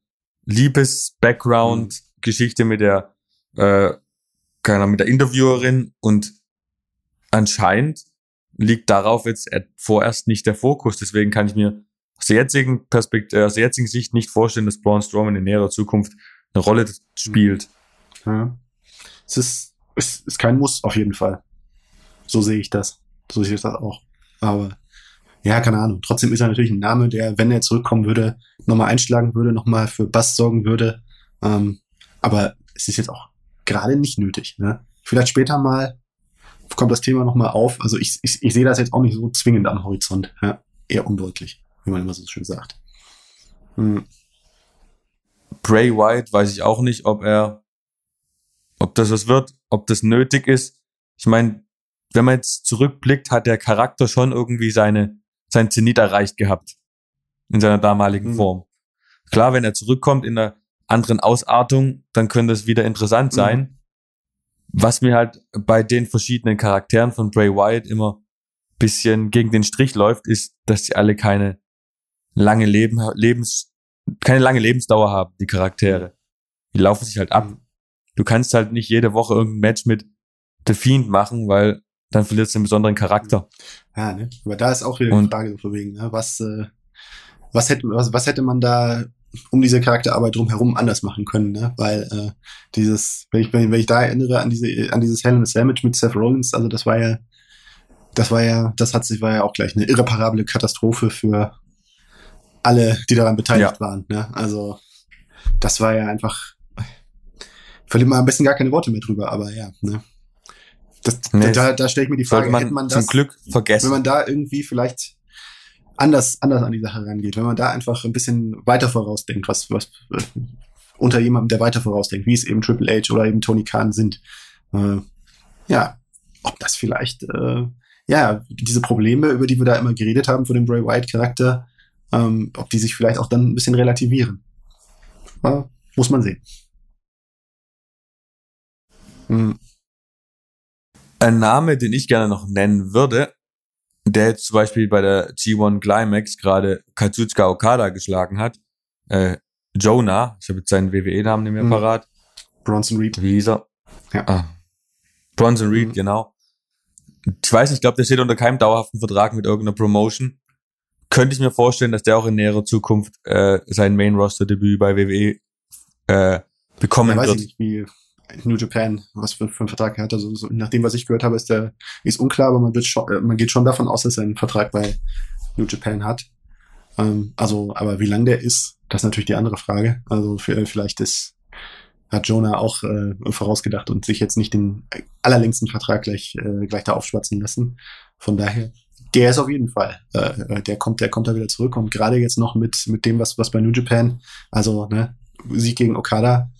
Speaker 1: Liebes-Background-Geschichte mit der, äh, keine Ahnung, mit der Interviewerin und anscheinend liegt darauf jetzt vorerst nicht der Fokus. Deswegen kann ich mir aus der jetzigen Perspektive, äh, aus der jetzigen Sicht nicht vorstellen, dass Braun Strowman in näherer Zukunft eine Rolle spielt.
Speaker 2: Ja. Es ist, es ist kein Muss auf jeden Fall. So sehe ich das. So sehe ich das auch. Aber ja, keine Ahnung. Trotzdem ist er natürlich ein Name, der, wenn er zurückkommen würde, nochmal einschlagen würde, nochmal für Bass sorgen würde. Ähm, aber es ist jetzt auch gerade nicht nötig. Ne? Vielleicht später mal kommt das Thema nochmal auf. Also ich, ich, ich sehe das jetzt auch nicht so zwingend am Horizont. Ja? Eher undeutlich, wie man immer so schön sagt.
Speaker 1: Hm. Bray White weiß ich auch nicht, ob er, ob das was wird, ob das nötig ist. Ich meine, wenn man jetzt zurückblickt, hat der Charakter schon irgendwie seine, sein Zenit erreicht gehabt. In seiner damaligen mhm. Form. Klar, wenn er zurückkommt in einer anderen Ausartung, dann könnte es wieder interessant mhm. sein. Mhm. Was mir halt bei den verschiedenen Charakteren von Bray Wyatt immer bisschen gegen den Strich läuft, ist, dass sie alle keine lange Leben, Lebens, keine lange Lebensdauer haben, die Charaktere. Die laufen sich halt ab. Mhm. Du kannst halt nicht jede Woche irgendein Match mit The Fiend machen, weil dann verliert es einen besonderen Charakter.
Speaker 2: Ja, ne? Aber da ist auch wieder die Frage von wegen, ne? was, äh, was hätte, was, was hätte man da um diese Charakterarbeit drumherum anders machen können, ne? Weil äh, dieses, wenn ich, wenn ich da erinnere an diese, an dieses Hell in a Sandwich mit Seth Rollins, also das war ja, das war ja, das hat sich war ja auch gleich eine irreparable Katastrophe für alle, die daran beteiligt ja. waren. Ne? Also das war ja einfach, verliert man am besten gar keine Worte mehr drüber, aber ja, ne? Das, nee, da, da stelle ich mir die Frage,
Speaker 1: man hätte man das, zum Glück vergessen.
Speaker 2: Wenn man da irgendwie vielleicht anders, anders an die Sache rangeht, wenn man da einfach ein bisschen weiter vorausdenkt, was, was äh, unter jemandem, der weiter vorausdenkt, wie es eben Triple H oder eben Tony Khan sind. Äh, ja, ob das vielleicht, äh, ja, diese Probleme, über die wir da immer geredet haben von dem Bray White Charakter, ähm, ob die sich vielleicht auch dann ein bisschen relativieren. Äh, muss man sehen.
Speaker 1: Hm. Ein Name, den ich gerne noch nennen würde, der jetzt zum Beispiel bei der G1 Climax gerade Katsuchika Okada geschlagen hat. Äh, Jonah, ich habe jetzt seinen WWE-Namen nicht mehr mhm. parat.
Speaker 2: Bronson Reed.
Speaker 1: Wie hieß er? Ja. Ah. Bronson Reed, mhm. genau. Ich weiß nicht, ich glaube, der steht unter keinem dauerhaften Vertrag mit irgendeiner Promotion. Könnte ich mir vorstellen, dass der auch in näherer Zukunft äh, sein Main-Roster-Debüt bei WWE äh, bekommen ja, weiß wird. Ich
Speaker 2: nicht, wie New Japan, was für, für einen Vertrag er hat. Also so, nach dem, was ich gehört habe, ist der ist unklar, aber man wird schon, äh, man geht schon davon aus, dass er einen Vertrag bei New Japan hat. Ähm, also, aber wie lang der ist, das ist natürlich die andere Frage. Also für, vielleicht ist hat Jonah auch äh, vorausgedacht und sich jetzt nicht den allerlängsten Vertrag gleich äh, gleich da aufschwatzen lassen. Von daher, der ist auf jeden Fall, äh, äh der kommt, der kommt da wieder zurück und gerade jetzt noch mit mit dem, was was bei New Japan, also ne, Sieg gegen Okada, äh,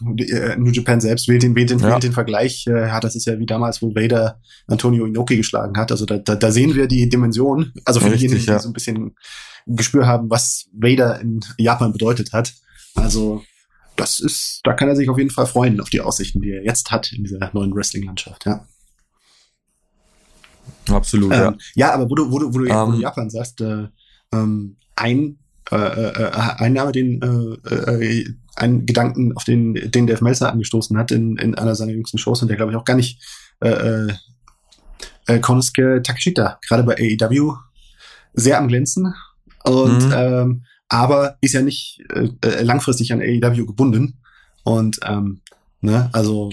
Speaker 2: New Japan selbst wählt den, wählt den, ja. wählt den Vergleich, äh, hat, das ist ja wie damals, wo Vader Antonio Inoki geschlagen hat. Also da, da, da sehen wir die Dimension. Also für diejenigen, ja. die so ein bisschen Gespür haben, was Vader in Japan bedeutet hat. Also das ist, da kann er sich auf jeden Fall freuen auf die Aussichten, die er jetzt hat in dieser neuen Wrestling-Landschaft, ja.
Speaker 1: Absolut,
Speaker 2: ähm, ja. Ja, aber wo du, wo du, wo du, um, ähm. Japan sagst, äh, ähm, ein äh, äh, äh ein Name, den äh, äh, einen Gedanken, auf den, den Dave Meltzer angestoßen hat in, in einer seiner jüngsten Shows und der glaube ich auch gar nicht äh, äh, äh, Konosuke Takeshita, gerade bei AEW, sehr am Glänzen und mhm. ähm, aber ist ja nicht äh, äh langfristig an AEW gebunden und ähm, ne, also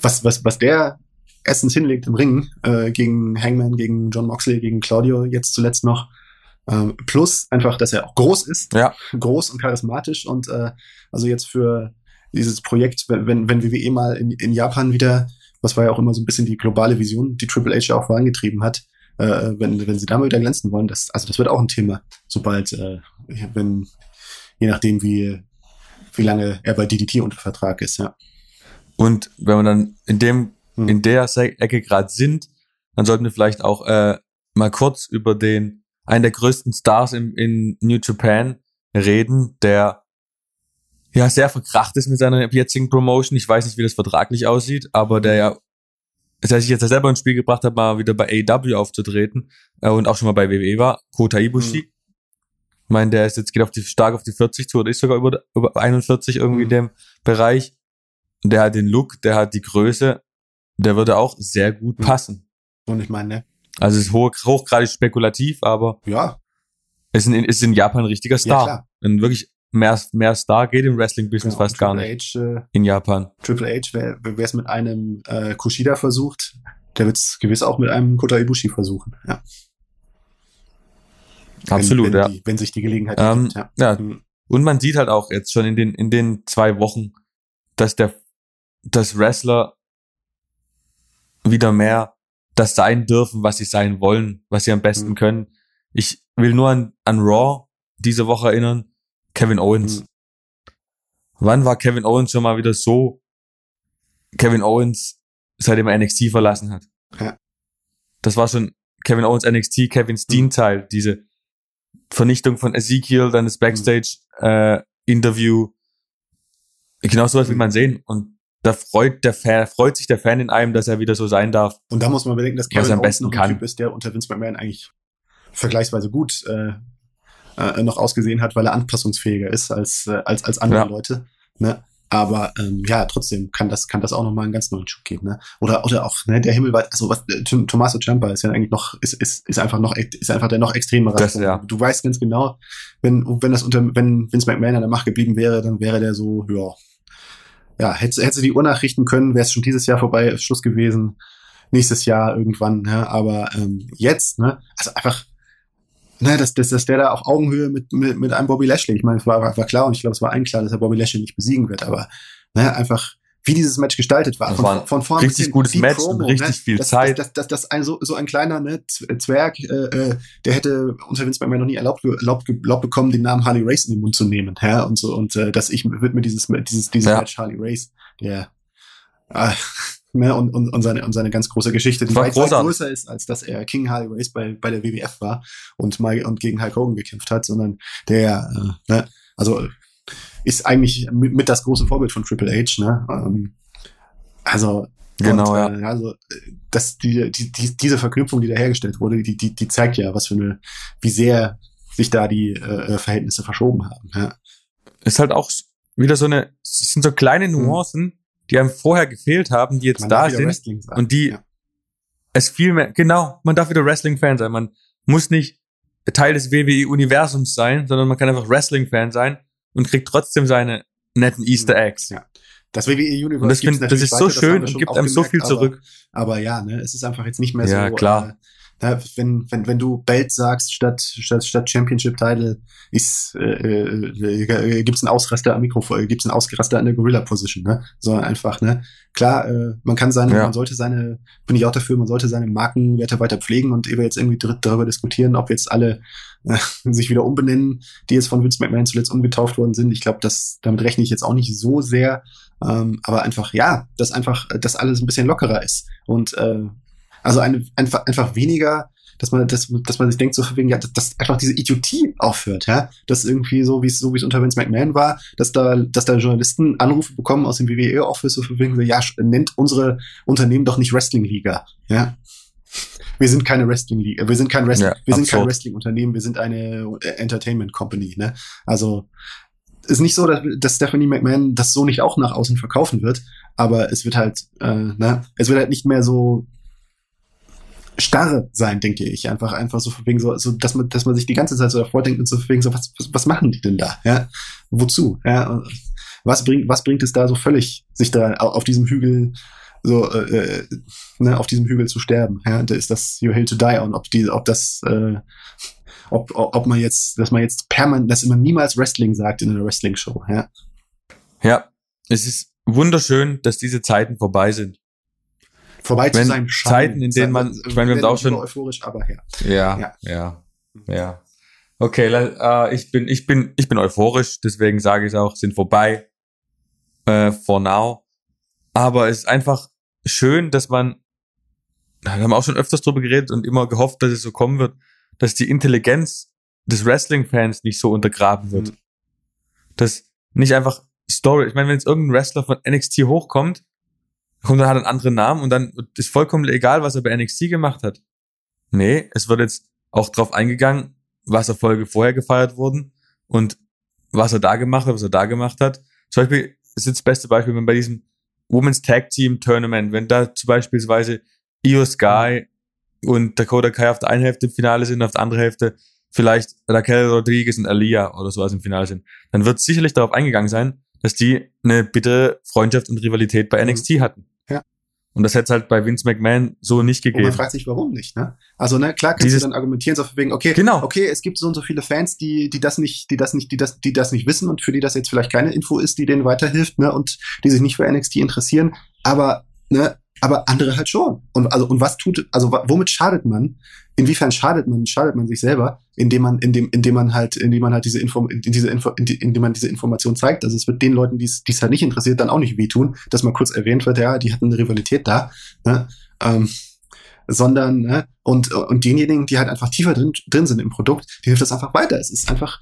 Speaker 2: was was was der erstens hinlegt im Ring äh, gegen Hangman, gegen John Moxley, gegen Claudio jetzt zuletzt noch ähm, plus einfach, dass er auch groß ist,
Speaker 1: ja.
Speaker 2: groß und charismatisch und äh, also jetzt für dieses Projekt, wenn, wenn, WWE mal in, in Japan wieder, was war ja auch immer so ein bisschen die globale Vision, die Triple H ja auch vorangetrieben hat, äh, wenn, wenn sie da mal wieder glänzen wollen, das, also das wird auch ein Thema, sobald, äh, wenn, je nachdem, wie, wie lange er bei DDT unter Vertrag ist, ja.
Speaker 1: Und wenn wir dann in dem, hm. in der Ecke gerade sind, dann sollten wir vielleicht auch äh, mal kurz über den einen der größten Stars im, in New Japan reden, der ja sehr verkracht ist mit seiner jetzigen Promotion. Ich weiß nicht, wie das vertraglich aussieht, aber der ja, das heißt, ich jetzt selber ins Spiel gebracht habe, mal wieder bei AEW aufzutreten äh, und auch schon mal bei WWE war, Kota Ibushi. Mhm. Ich meine, der ist jetzt geht auf die stark auf die 40 zu oder ist sogar über, über 41 irgendwie mhm. in dem Bereich. Der hat den Look, der hat die Größe, der würde auch sehr gut mhm. passen.
Speaker 2: Und ich meine, ne,
Speaker 1: also es ist hoch, hochgradig spekulativ, aber.
Speaker 2: Ja.
Speaker 1: ist in, ist in Japan ein richtiger Star. Ja, ein wirklich mehr, mehr Star geht im Wrestling-Business genau, fast gar nicht. H, äh, in Japan.
Speaker 2: Triple H, wer es mit einem äh, Kushida versucht, der wird es gewiss auch mit einem Kota Ibushi versuchen. Ja.
Speaker 1: Absolut,
Speaker 2: wenn, wenn
Speaker 1: ja.
Speaker 2: Die, wenn sich die Gelegenheit
Speaker 1: ähm, gibt, ja. ja. Mhm. Und man sieht halt auch jetzt schon in den, in den zwei Wochen, dass der, dass Wrestler wieder mehr das sein dürfen, was sie sein wollen, was sie am besten mhm. können. Ich will nur an, an Raw diese Woche erinnern. Kevin Owens. Mhm. Wann war Kevin Owens schon mal wieder so Kevin Owens, seitdem er NXT verlassen hat? Ja. Das war schon Kevin Owens NXT, Kevin Steen mhm. Teil, diese Vernichtung von Ezekiel, dann das Backstage äh, Interview. Genau sowas will man sehen. Und da freut der Fan, freut sich der Fan in einem, dass er wieder so sein darf.
Speaker 2: Und da muss man bedenken, dass Kevin Owens noch ein kann. Typ ist, der unter Vince McMahon eigentlich vergleichsweise gut äh, äh, noch ausgesehen hat, weil er anpassungsfähiger ist als, äh, als, als andere ja. Leute. Ne? Aber ähm, ja, trotzdem kann das, kann das auch nochmal einen ganz neuen Schub geben. Ne? Oder, oder auch, ne, der Himmel war, also was, äh, Tommaso Ciampa ist ja eigentlich noch, ist, ist, ist einfach noch, ist einfach der noch extremere. Das, ja. Du weißt ganz genau, wenn, wenn das unter, wenn Vince McMahon an der Macht geblieben wäre, dann wäre der so, ja, ja, hätte, hätte die Uhr nachrichten können, wäre es schon dieses Jahr vorbei, Schluss gewesen. Nächstes Jahr irgendwann, ne? aber ähm, jetzt, ne, also einfach, ne, dass, dass, dass der da auf Augenhöhe mit, mit, mit einem Bobby Lashley, ich meine, es war, war klar und ich glaube, es war allen klar, dass er Bobby Lashley nicht besiegen wird, aber ne, einfach wie dieses Match gestaltet war.
Speaker 1: Das von, war von vorne
Speaker 2: richtig
Speaker 1: gutes Match Promo, und richtig ne? viel
Speaker 2: das,
Speaker 1: Zeit.
Speaker 2: Das, das, das, das ein, so, so ein kleiner ne, Zwerg, äh, äh, der hätte unter Vince McMahon noch nie erlaubt, erlaubt, erlaubt bekommen, den Namen Harley Race in den Mund zu nehmen. Ja, und so und äh, dass ich wird mir dieses dieses dieses ja. Match Harley Race, der äh, ne, und, und, und, seine, und seine ganz große Geschichte, die weit, weit größer ist, als dass er King Harley Race bei, bei der WWF war und mal und gegen Hulk Hogan gekämpft hat, sondern der, äh, ne, also ist eigentlich mit, mit das große Vorbild von Triple H, ne? Ähm, also
Speaker 1: Genau, und,
Speaker 2: äh, ja. Also, das, die, die, die, diese Verknüpfung, die da hergestellt wurde, die, die, die zeigt ja, was für eine, wie sehr sich da die äh, Verhältnisse verschoben haben. Ja.
Speaker 1: Ist halt auch wieder so eine, es sind so kleine hm. Nuancen, hm die einem vorher gefehlt haben, die jetzt man da sind und die ja. es viel mehr, genau, man darf wieder Wrestling-Fan sein. Man muss nicht Teil des WWE-Universums sein, sondern man kann einfach Wrestling-Fan sein und kriegt trotzdem seine netten Easter Eggs.
Speaker 2: Ja. Das WWE-Universum.
Speaker 1: Und das, find, das ist so schön und gibt einem so viel zurück.
Speaker 2: Aber, aber, ja, ne, es ist einfach jetzt nicht mehr
Speaker 1: ja,
Speaker 2: so.
Speaker 1: Klar.
Speaker 2: Äh, ja, wenn, wenn, wenn du Belt sagst statt, statt, statt Championship-Title, ist, äh, äh, gibt's einen Ausraster am Mikrofon, gibt's einen Ausraster an der Gorilla-Position, ne? So einfach, ne? Klar, äh, man kann seine, ja. man sollte seine, bin ich auch dafür, man sollte seine Markenwerte weiter pflegen und eben jetzt irgendwie darüber diskutieren, ob jetzt alle äh, (laughs) sich wieder umbenennen, die jetzt von Vince McMahon zuletzt umgetauft worden sind. Ich glaube, das, damit rechne ich jetzt auch nicht so sehr. Ähm, aber einfach, ja, dass einfach, dass alles ein bisschen lockerer ist. Und äh, also eine, einfach, einfach weniger, dass man, dass, dass man sich denkt, so wegen, ja, dass, dass einfach diese Idiotie aufhört, ja. Das irgendwie so, wie es, so wie es unter Vince McMahon war, dass da, dass da Journalisten Anrufe bekommen aus dem WWE-Office, so wegen, ja, nennt unsere Unternehmen doch nicht Wrestling-Liga, ja. Wir sind keine Wrestling-Liga, wir sind kein Wrestling, ja, wir sind kein Wrestling-Unternehmen, wir sind eine Entertainment Company, ne. Also, ist nicht so, dass, dass Stephanie McMahon das so nicht auch nach außen verkaufen wird, aber es wird halt, äh, ne, es wird halt nicht mehr so starre sein, denke ich. Einfach, einfach so wegen so, so, dass man, dass man sich die ganze Zeit so davor denkt und so wegen so, was, was, was machen die denn da? Ja, wozu? Ja, was bringt, was bringt es da so völlig, sich da auf diesem Hügel so, äh, äh, ne, auf diesem Hügel zu sterben? Ja, da ist das Your Hill to Die on, ob die, ob das, äh, ob, ob man jetzt, dass man jetzt permanent, dass man niemals Wrestling sagt in einer Wrestling-Show, ja.
Speaker 1: Ja, es ist wunderschön, dass diese Zeiten vorbei sind
Speaker 2: vorbei
Speaker 1: Wenn
Speaker 2: zu sein
Speaker 1: scheint. Zeiten, in denen man, ich meine, wir haben auch schon
Speaker 2: euphorisch, aber ja.
Speaker 1: Ja, ja, ja, ja. Okay, äh, ich bin, ich bin, ich bin euphorisch, deswegen sage ich auch, sind vorbei äh, for now. Aber es ist einfach schön, dass man, da haben wir auch schon öfters drüber geredet und immer gehofft, dass es so kommen wird, dass die Intelligenz des Wrestling-Fans nicht so untergraben wird. Mhm. Dass nicht einfach Story, ich meine, wenn jetzt irgendein Wrestler von NXT hochkommt und dann hat er einen anderen Namen und dann ist vollkommen egal, was er bei NXT gemacht hat. Nee, es wird jetzt auch drauf eingegangen, was Erfolge vorher gefeiert wurden und was er da gemacht hat, was er da gemacht hat. Zum Beispiel ist jetzt das beste Beispiel, wenn bei diesem Women's Tag Team Tournament, wenn da zum beispielsweise Io Sky und Dakota Kai auf der einen Hälfte im Finale sind, auf der anderen Hälfte vielleicht Raquel Rodriguez und Alia oder sowas im Finale sind, dann wird sicherlich darauf eingegangen sein, dass die eine bittere Freundschaft und Rivalität bei NXT mhm. hatten. Und das hätte es halt bei Vince McMahon so nicht gegeben. Und man
Speaker 2: fragt sich, warum nicht, ne? Also, ne, klar kannst Dieses, du dann argumentieren, so wegen, okay,
Speaker 1: genau.
Speaker 2: okay, es gibt so und so viele Fans, die, die das nicht, die das nicht, die das, die das nicht wissen und für die das jetzt vielleicht keine Info ist, die denen weiterhilft, ne, und die sich nicht für NXT interessieren. Aber, ne, aber andere halt schon. Und also und was tut also womit schadet man? Inwiefern schadet man schadet man sich selber, indem man indem indem man halt indem man halt diese Info in diese Info indem man diese Information zeigt. Also es wird den Leuten, die es halt nicht interessiert, dann auch nicht wehtun, dass mal kurz erwähnt wird, ja, die hatten eine Rivalität da, ne? ähm, sondern ne? und und denjenigen, die halt einfach tiefer drin drin sind im Produkt, die hilft das einfach weiter. Es ist einfach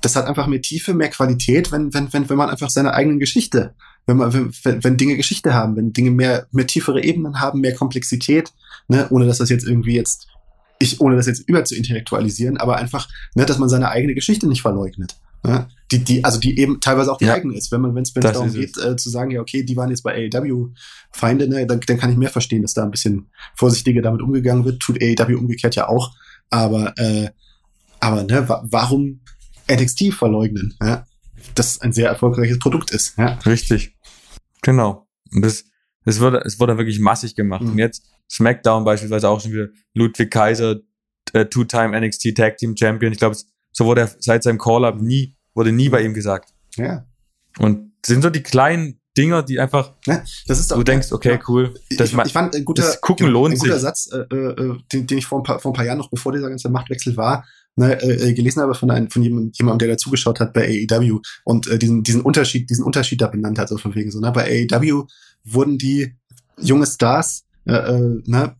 Speaker 2: das hat einfach mehr Tiefe, mehr Qualität, wenn, wenn, wenn, wenn man einfach seine eigenen Geschichte, wenn man, wenn, wenn Dinge Geschichte haben, wenn Dinge mehr, mehr tiefere Ebenen haben, mehr Komplexität, ne, ohne dass das jetzt irgendwie jetzt, ich, ohne das jetzt über zu intellektualisieren, aber einfach, ne, dass man seine eigene Geschichte nicht verleugnet. Ne? Die, die, also die eben teilweise auch die ja. eigene ist. Wenn man, wenn es darum geht, äh, zu sagen, ja, okay, die waren jetzt bei AEW Feinde, ne, dann, dann kann ich mehr verstehen, dass da ein bisschen vorsichtiger damit umgegangen wird. Tut AEW umgekehrt ja auch. Aber, äh, aber ne, wa warum NXT verleugnen, ja, das ein sehr erfolgreiches Produkt ist. Ja.
Speaker 1: Richtig. Genau. Und das, das wurde, es wurde wirklich massig gemacht. Mhm. Und jetzt SmackDown beispielsweise auch schon wieder Ludwig Kaiser, äh, Two-Time NXT Tag Team Champion. Ich glaube, so wurde er seit seinem Call-Up nie, wurde nie bei ihm gesagt.
Speaker 2: Ja.
Speaker 1: Und sind so die kleinen Dinger, die einfach,
Speaker 2: ja, das ist
Speaker 1: auch, du denkst, okay, ja, cool.
Speaker 2: Das ich, ich fand ein guter,
Speaker 1: gucken lohnt
Speaker 2: ein guter sich. Satz, äh, äh, den, den ich vor ein, paar, vor ein paar Jahren noch, bevor dieser ganze Machtwechsel war, ne, äh, gelesen habe von einem, von jemandem, der dazugeschaut hat bei AEW und äh, diesen, diesen Unterschied, diesen Unterschied da benannt hat, so von wegen so, ne, bei AEW wurden die junge Stars, äh, äh, ne,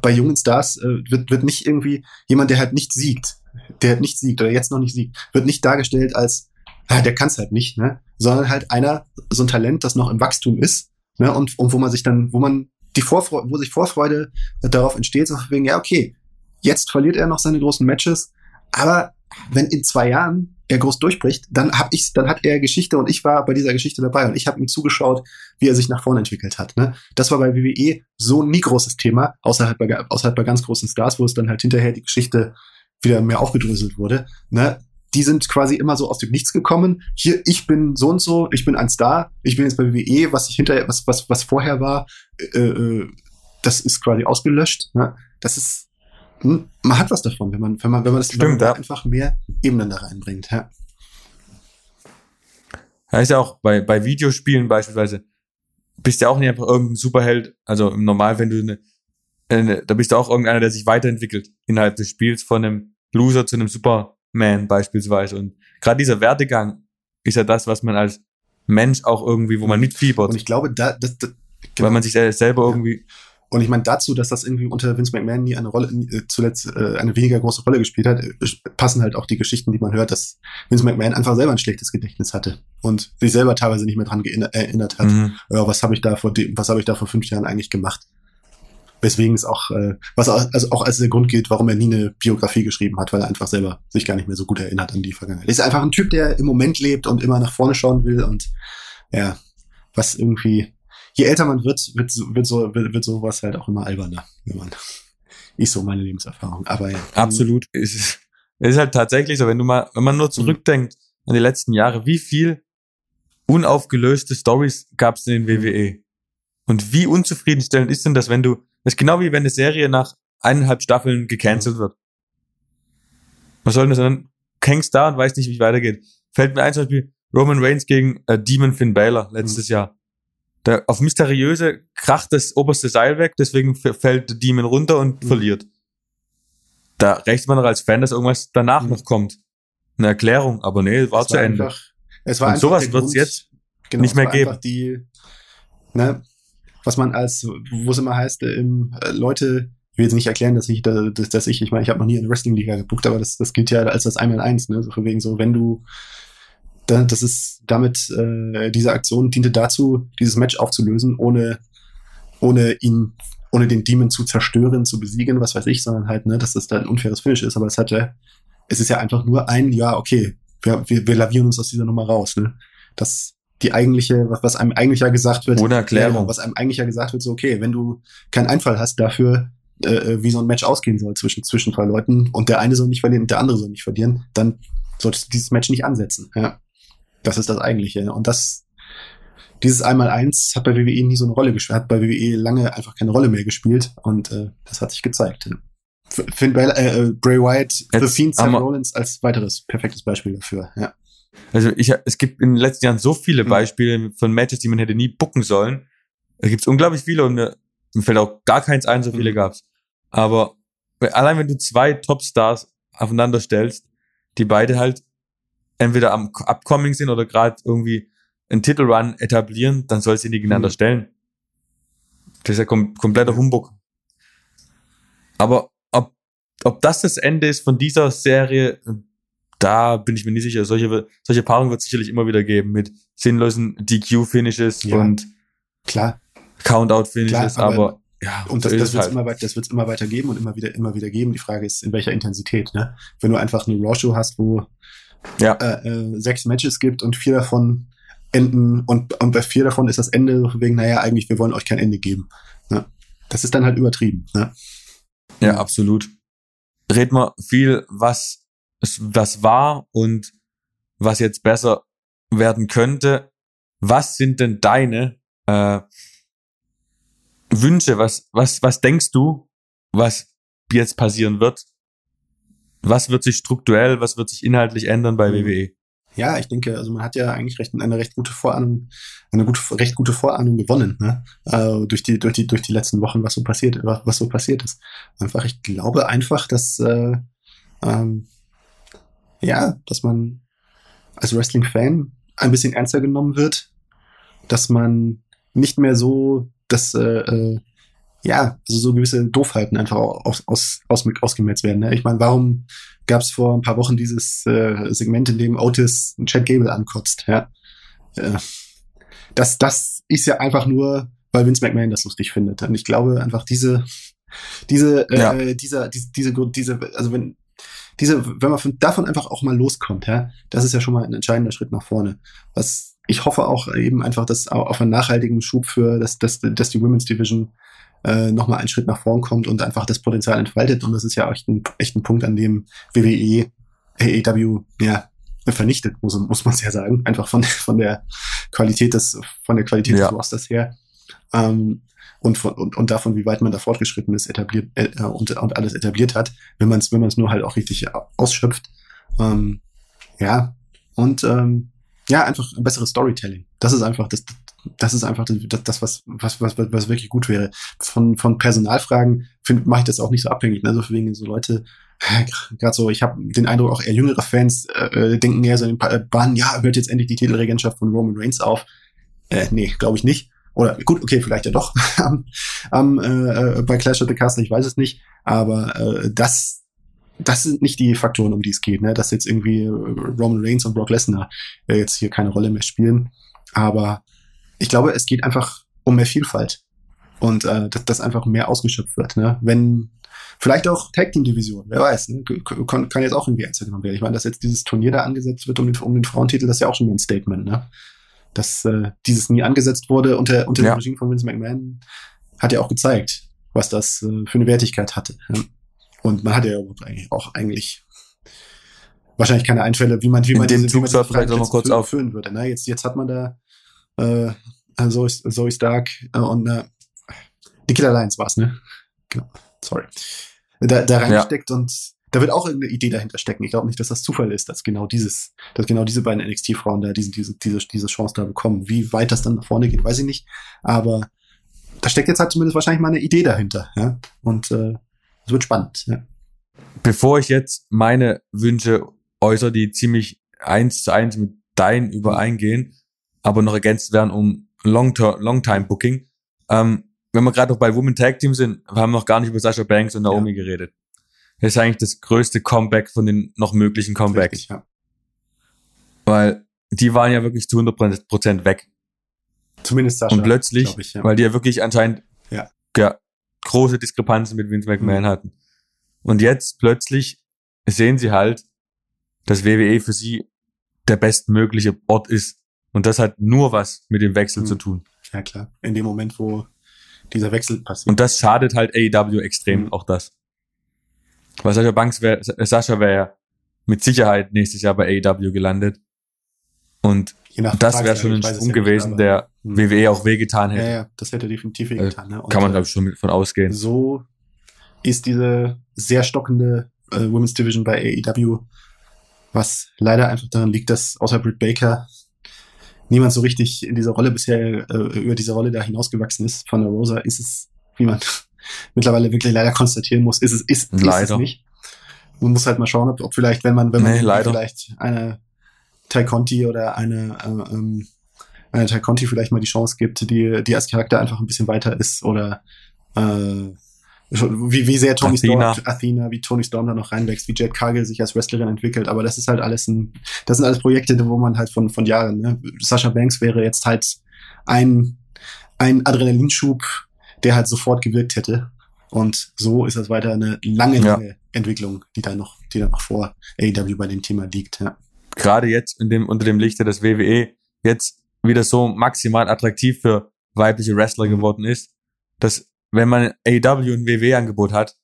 Speaker 2: bei jungen Stars äh, wird, wird nicht irgendwie jemand, der halt nicht siegt, der halt nicht siegt oder jetzt noch nicht siegt, wird nicht dargestellt als, ah, der kann es halt nicht, ne, sondern halt einer, so ein Talent, das noch im Wachstum ist, ne, und, und wo man sich dann, wo man die Vorfreude, wo sich Vorfreude darauf entsteht, so wegen, ja, okay, Jetzt verliert er noch seine großen Matches, aber wenn in zwei Jahren er groß durchbricht, dann hab ich, dann hat er Geschichte und ich war bei dieser Geschichte dabei und ich habe ihm zugeschaut, wie er sich nach vorne entwickelt hat. Ne? Das war bei WWE so nie großes Thema, außerhalb bei, außerhalb bei ganz großen Stars, wo es dann halt hinterher die Geschichte wieder mehr aufgedröselt wurde. Ne? Die sind quasi immer so aus dem Nichts gekommen. Hier, ich bin so und so, ich bin ein Star, ich bin jetzt bei WWE, was ich hinterher, was, was, was vorher war, äh, äh, das ist quasi ausgelöscht. Ne? Das ist man hat was davon, wenn man, wenn man, wenn man das
Speaker 1: Stimmt,
Speaker 2: ja. einfach mehr Ebenen da reinbringt. Ja.
Speaker 1: Ja, ist ja auch bei, bei Videospielen beispielsweise, bist ja auch nicht einfach irgendein Superheld. Also im Normal, wenn du eine, eine, da bist du auch irgendeiner, der sich weiterentwickelt innerhalb des Spiels von einem Loser zu einem Superman beispielsweise. Und gerade dieser Werdegang ist ja das, was man als Mensch auch irgendwie, wo man mitfiebert.
Speaker 2: Und ich glaube, da, das,
Speaker 1: das genau. weil man sich selber irgendwie
Speaker 2: und ich meine, dazu, dass das irgendwie unter Vince McMahon nie eine Rolle, äh, zuletzt äh, eine weniger große Rolle gespielt hat, äh, passen halt auch die Geschichten, die man hört, dass Vince McMahon einfach selber ein schlechtes Gedächtnis hatte und sich selber teilweise nicht mehr dran erinnert hat. Mhm. Ja, was habe ich da vor, was habe ich da vor fünf Jahren eigentlich gemacht? Weswegen es auch, äh, was auch, also auch als der Grund gilt, warum er nie eine Biografie geschrieben hat, weil er einfach selber sich gar nicht mehr so gut erinnert an die Vergangenheit. Er ist einfach ein Typ, der im Moment lebt und immer nach vorne schauen will und ja, was irgendwie je älter man wird, wird, wird, so, wird, wird sowas halt auch immer alberner, wenn man, ist so meine Lebenserfahrung. Aber ja.
Speaker 1: Absolut. Es ist, es ist halt tatsächlich so, wenn du mal, wenn man nur zurückdenkt an die letzten Jahre, wie viel unaufgelöste Stories gab es in den WWE? Und wie unzufriedenstellend ist denn das, wenn du, das ist genau wie wenn eine Serie nach eineinhalb Staffeln gecancelt wird. Was soll denn das dann? Hängst da und weißt nicht, wie es weitergeht. Fällt mir ein, zum Beispiel Roman Reigns gegen äh, Demon Finn Balor letztes mhm. Jahr. Da, auf mysteriöse kracht das oberste Seil weg, deswegen fällt der Demon runter und mhm. verliert. Da rechnet man doch als Fan, dass irgendwas danach mhm. noch kommt. Eine Erklärung, aber nee, war es zu war Ende.
Speaker 2: Einfach, es war
Speaker 1: und sowas wird es jetzt genau, nicht mehr geben.
Speaker 2: Die, ne, was man als, wo es immer heißt, äh, im, äh, Leute, ich will jetzt nicht erklären, dass ich, dass, dass ich, ich meine, ich habe noch nie eine Wrestling-Liga gebucht, aber das, das gilt ja als das einmal eins, ne, so von wegen so, wenn du das ist damit, äh, diese Aktion diente dazu, dieses Match aufzulösen, ohne, ohne ihn, ohne den Demon zu zerstören, zu besiegen, was weiß ich, sondern halt, ne, dass das da ein unfaires Finish ist. Aber es hatte, es ist ja einfach nur ein, ja, okay, wir, wir, wir lavieren uns aus dieser Nummer raus, ne? Das, die eigentliche, was, was einem eigentlich ja gesagt wird.
Speaker 1: Ohne Erklärung.
Speaker 2: was einem eigentlich ja gesagt wird, so, okay, wenn du keinen Einfall hast dafür, äh, wie so ein Match ausgehen soll zwischen, zwischen zwei Leuten und der eine soll nicht verlieren und der andere soll nicht verlieren, dann solltest du dieses Match nicht ansetzen. Ja. Das ist das Eigentliche. Und das, dieses Einmal-Eins hat bei WWE nie so eine Rolle gespielt, hat bei WWE lange einfach keine Rolle mehr gespielt und äh, das hat sich gezeigt. Finn Bell, äh, äh, Bray Wyatt, Jetzt The Fiend, Seth Rollins als weiteres perfektes Beispiel dafür. Ja.
Speaker 1: Also ich, es gibt in den letzten Jahren so viele mhm. Beispiele von Matches, die man hätte nie bucken sollen. Da gibt es unglaublich viele und mir, mir, fällt auch gar keins ein, so viele mhm. gab's. Aber allein wenn du zwei Topstars aufeinander stellst, die beide halt entweder am Upcoming sind oder gerade irgendwie einen Titelrun etablieren, dann soll sie die gegeneinander mhm. stellen. Das ist ja kom kompletter Humbug. Aber ob, ob das das Ende ist von dieser Serie, da bin ich mir nicht sicher. Solche, solche Paarungen wird es sicherlich immer wieder geben mit sinnlosen DQ-Finishes ja, und
Speaker 2: klar.
Speaker 1: Countout-Finishes, aber, aber,
Speaker 2: ja, und das, das wird es halt. immer, weiter, das wird's immer weiter geben und immer wieder, immer wieder geben. Die Frage ist, in welcher Intensität. Ne? Wenn du einfach eine Raw-Show hast, wo ja. äh, äh, sechs Matches gibt und vier davon enden und, und bei vier davon ist das Ende wegen, naja, eigentlich, wir wollen euch kein Ende geben. Ne? Das ist dann halt übertrieben. Ne?
Speaker 1: Ja, absolut. Red mal viel, was, was war und was jetzt besser werden könnte. Was sind denn deine äh, Wünsche? Was, was, was denkst du, was jetzt passieren wird? Was wird sich strukturell, was wird sich inhaltlich ändern bei mhm. WWE?
Speaker 2: Ja, ich denke, also man hat ja eigentlich recht, eine recht gute Vorahnung, eine gute, recht gute Vorahnung gewonnen, ne? Äh, durch die, durch die, durch die letzten Wochen, was so passiert, was, so passiert ist. Einfach, ich glaube einfach, dass, äh, ähm, ja, dass man als Wrestling-Fan ein bisschen ernster genommen wird, dass man nicht mehr so das, äh, äh ja, also so gewisse Doofheiten einfach aus, aus, aus, ausgemerzt werden. Ne? Ich meine, warum gab es vor ein paar Wochen dieses äh, Segment, in dem Otis Chad Gable ankotzt? Ja? Äh, das, das ist ja einfach nur, weil Vince McMahon das lustig findet. Und ich glaube einfach diese, diese, äh, ja. äh, dieser, diese, diese, diese, also wenn diese, wenn man von, davon einfach auch mal loskommt, ja, das ist ja schon mal ein entscheidender Schritt nach vorne. Was ich hoffe auch eben einfach, dass auf einen nachhaltigen Schub für, dass, dass, dass die Women's Division äh, nochmal einen Schritt nach vorn kommt und einfach das Potenzial entfaltet. Und das ist ja echt ein, echt ein Punkt, an dem WWE, AEW, ja, vernichtet, muss, muss man es ja sagen. Einfach von, von der Qualität des, von der Qualität ja. des Rosters her. Ähm, und, von, und, und davon, wie weit man da fortgeschritten ist, etabliert äh, und, und alles etabliert hat, wenn man es wenn man es nur halt auch richtig ausschöpft. Ähm, ja, und ähm, ja, einfach ein besseres Storytelling. Das ist einfach das, das ist einfach das, das was, was, was, was wirklich gut wäre. Von, von Personalfragen mache ich das auch nicht so abhängig. Ne? So wegen so Leute, gerade so, ich habe den Eindruck, auch eher jüngere Fans äh, denken eher so in den Bahnen, ja, hört jetzt endlich die Titelregentschaft von Roman Reigns auf. Äh, nee, glaube ich nicht. Oder gut, okay, vielleicht ja doch (laughs) am, äh, bei Clash of the Castle, ich weiß es nicht. Aber äh, das, das sind nicht die Faktoren, um die es geht, ne? Dass jetzt irgendwie Roman Reigns und Brock Lesnar äh, jetzt hier keine Rolle mehr spielen. Aber ich glaube, es geht einfach um mehr Vielfalt und äh, dass das einfach mehr ausgeschöpft wird. Ne? Wenn vielleicht auch Tag Team Division, wer weiß, ne? kann, kann jetzt auch irgendwie ernst genommen werden. Ich meine, dass jetzt dieses Turnier da angesetzt wird um den, um den Frauentitel, das ist ja auch schon ein Statement. Ne? Dass äh, dieses nie angesetzt wurde unter unter ja. dem Regime von Vince McMahon, hat ja auch gezeigt, was das äh, für eine Wertigkeit hatte. Ja? Und man hat ja auch eigentlich wahrscheinlich keine Einfälle, wie man wie man
Speaker 1: den Zug vielleicht noch mal kurz aufführen
Speaker 2: würde. Ne? Jetzt jetzt hat man da äh, Zoe, Zoe Stark und äh, Nikita Alliance war's, ne? Genau, sorry. Da, da reingesteckt ja. und da wird auch irgendeine Idee dahinter stecken. Ich glaube nicht, dass das Zufall ist, dass genau dieses, dass genau diese beiden NXT-Frauen da diese, diese, diese, diese Chance da bekommen. Wie weit das dann nach vorne geht, weiß ich nicht. Aber da steckt jetzt halt zumindest wahrscheinlich mal eine Idee dahinter, ja. Und äh, es wird spannend, ja.
Speaker 1: Bevor ich jetzt meine Wünsche äußere, die ziemlich eins zu eins mit deinen übereingehen, aber noch ergänzt werden um Long-Time-Booking. Ähm, wenn wir gerade noch bei Women Tag Team sind, wir haben noch gar nicht über Sasha Banks und Naomi ja. geredet. Das ist eigentlich das größte Comeback von den noch möglichen Comebacks. Richtig, ja. Weil die waren ja wirklich zu 100 Prozent weg.
Speaker 2: Zumindest Sasha.
Speaker 1: Und plötzlich, ich, ja. weil die ja wirklich anscheinend ja. ja große Diskrepanzen mit Vince McMahon mhm. hatten. Und jetzt plötzlich sehen sie halt, dass WWE für sie der bestmögliche Ort ist, und das hat nur was mit dem Wechsel mhm. zu tun.
Speaker 2: Ja, klar. In dem Moment, wo dieser Wechsel passiert.
Speaker 1: Und das schadet halt AEW extrem, mhm. auch das. Weil Sascha Banks wäre, Sascha wäre ja mit Sicherheit nächstes Jahr bei AEW gelandet. Und das wäre schon ein Sprung gewesen, der hm. WWE auch wehgetan hätte.
Speaker 2: Ja, ja, das hätte definitiv äh, wehgetan.
Speaker 1: Ne? kann man, glaube ich, schon von ausgehen.
Speaker 2: So ist diese sehr stockende äh, Women's Division bei AEW, was leider einfach daran liegt, dass außer Britt Baker niemand so richtig in dieser Rolle bisher äh, über diese Rolle da hinausgewachsen ist. Von der Rosa ist es, wie man (laughs) mittlerweile wirklich leider konstatieren muss, ist es, ist, ist es nicht. Man muss halt mal schauen, ob, ob vielleicht, wenn man, wenn man
Speaker 1: nee,
Speaker 2: vielleicht eine Tai Conti oder eine, äh, ähm, eine Tai Conti vielleicht mal die Chance gibt, die, die als Charakter einfach ein bisschen weiter ist oder äh, wie, wie sehr Tony Athena. Storm, Athena, wie Tony Storm da noch reinwächst, wie Jet Cargill sich als Wrestlerin entwickelt, aber das ist halt alles ein, das sind alles Projekte, wo man halt von, von Jahren, ne? Sascha Banks wäre jetzt halt ein, ein Adrenalinschub, der halt sofort gewirkt hätte. Und so ist das weiter eine lange, lange ja. Entwicklung, die da noch, die da noch vor AEW bei dem Thema liegt, ja.
Speaker 1: Gerade jetzt in dem, unter dem Lichte, dass WWE jetzt wieder so maximal attraktiv für weibliche Wrestler geworden ist, dass wenn man AEW und WWE-Angebot hat,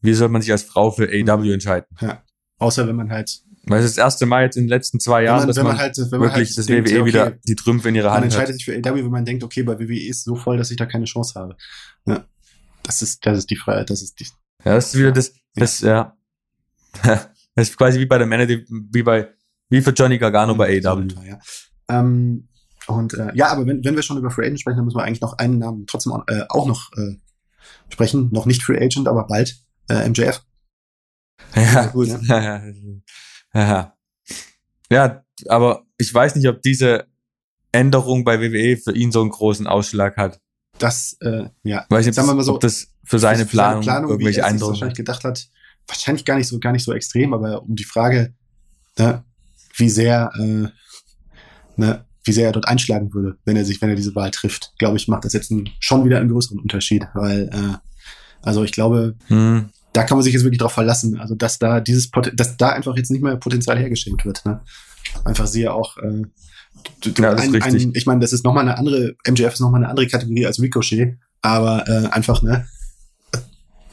Speaker 1: wie soll man sich als Frau für AEW mhm. entscheiden?
Speaker 2: Ja. Außer wenn man halt.
Speaker 1: Weil es ist das erste Mal jetzt in den letzten zwei Jahren, man, dass man, man halt, wirklich halt das denkt, WWE okay, wieder die Trümpfe in ihrer Hand hat.
Speaker 2: Man entscheidet sich für AEW, wenn man denkt, okay, bei WWE ist so voll, dass ich da keine Chance habe. Ja. Das ist, das ist die Freiheit, das ist die.
Speaker 1: Ja, das ist wieder das, das, ja. ja. (laughs) das ist quasi wie bei der Männer, wie bei, wie für Johnny Gargano bei AEW.
Speaker 2: Ja. Ähm, und äh, ja, aber wenn, wenn wir schon über Free Agent sprechen, dann müssen wir eigentlich noch einen Namen trotzdem äh, auch noch äh, sprechen. Noch nicht Free Agent, aber bald äh, MJF.
Speaker 1: Ja, gut. (laughs) Ja. ja. ja, aber ich weiß nicht, ob diese Änderung bei WWE für ihn so einen großen Ausschlag hat.
Speaker 2: Das, äh, ja.
Speaker 1: Weiß nicht, sagen wir mal so, ob das für seine Planung, für seine Planung irgendwelche Eindrücke
Speaker 2: wahrscheinlich gedacht hat, wahrscheinlich gar nicht so, gar nicht so extrem, aber um die Frage, ne, wie sehr, äh, ne, wie sehr er dort einschlagen würde, wenn er sich, wenn er diese Wahl trifft, glaube ich, macht das jetzt schon wieder einen größeren Unterschied, weil, äh, also ich glaube, hm. da kann man sich jetzt wirklich drauf verlassen, also dass da dieses, dass da einfach jetzt nicht mehr Potenzial hergeschenkt wird, ne? Einfach siehe auch, äh, ja, ein, ein, ich meine, das ist nochmal eine andere, MJF ist nochmal eine andere Kategorie als Ricochet, aber äh, einfach, ne,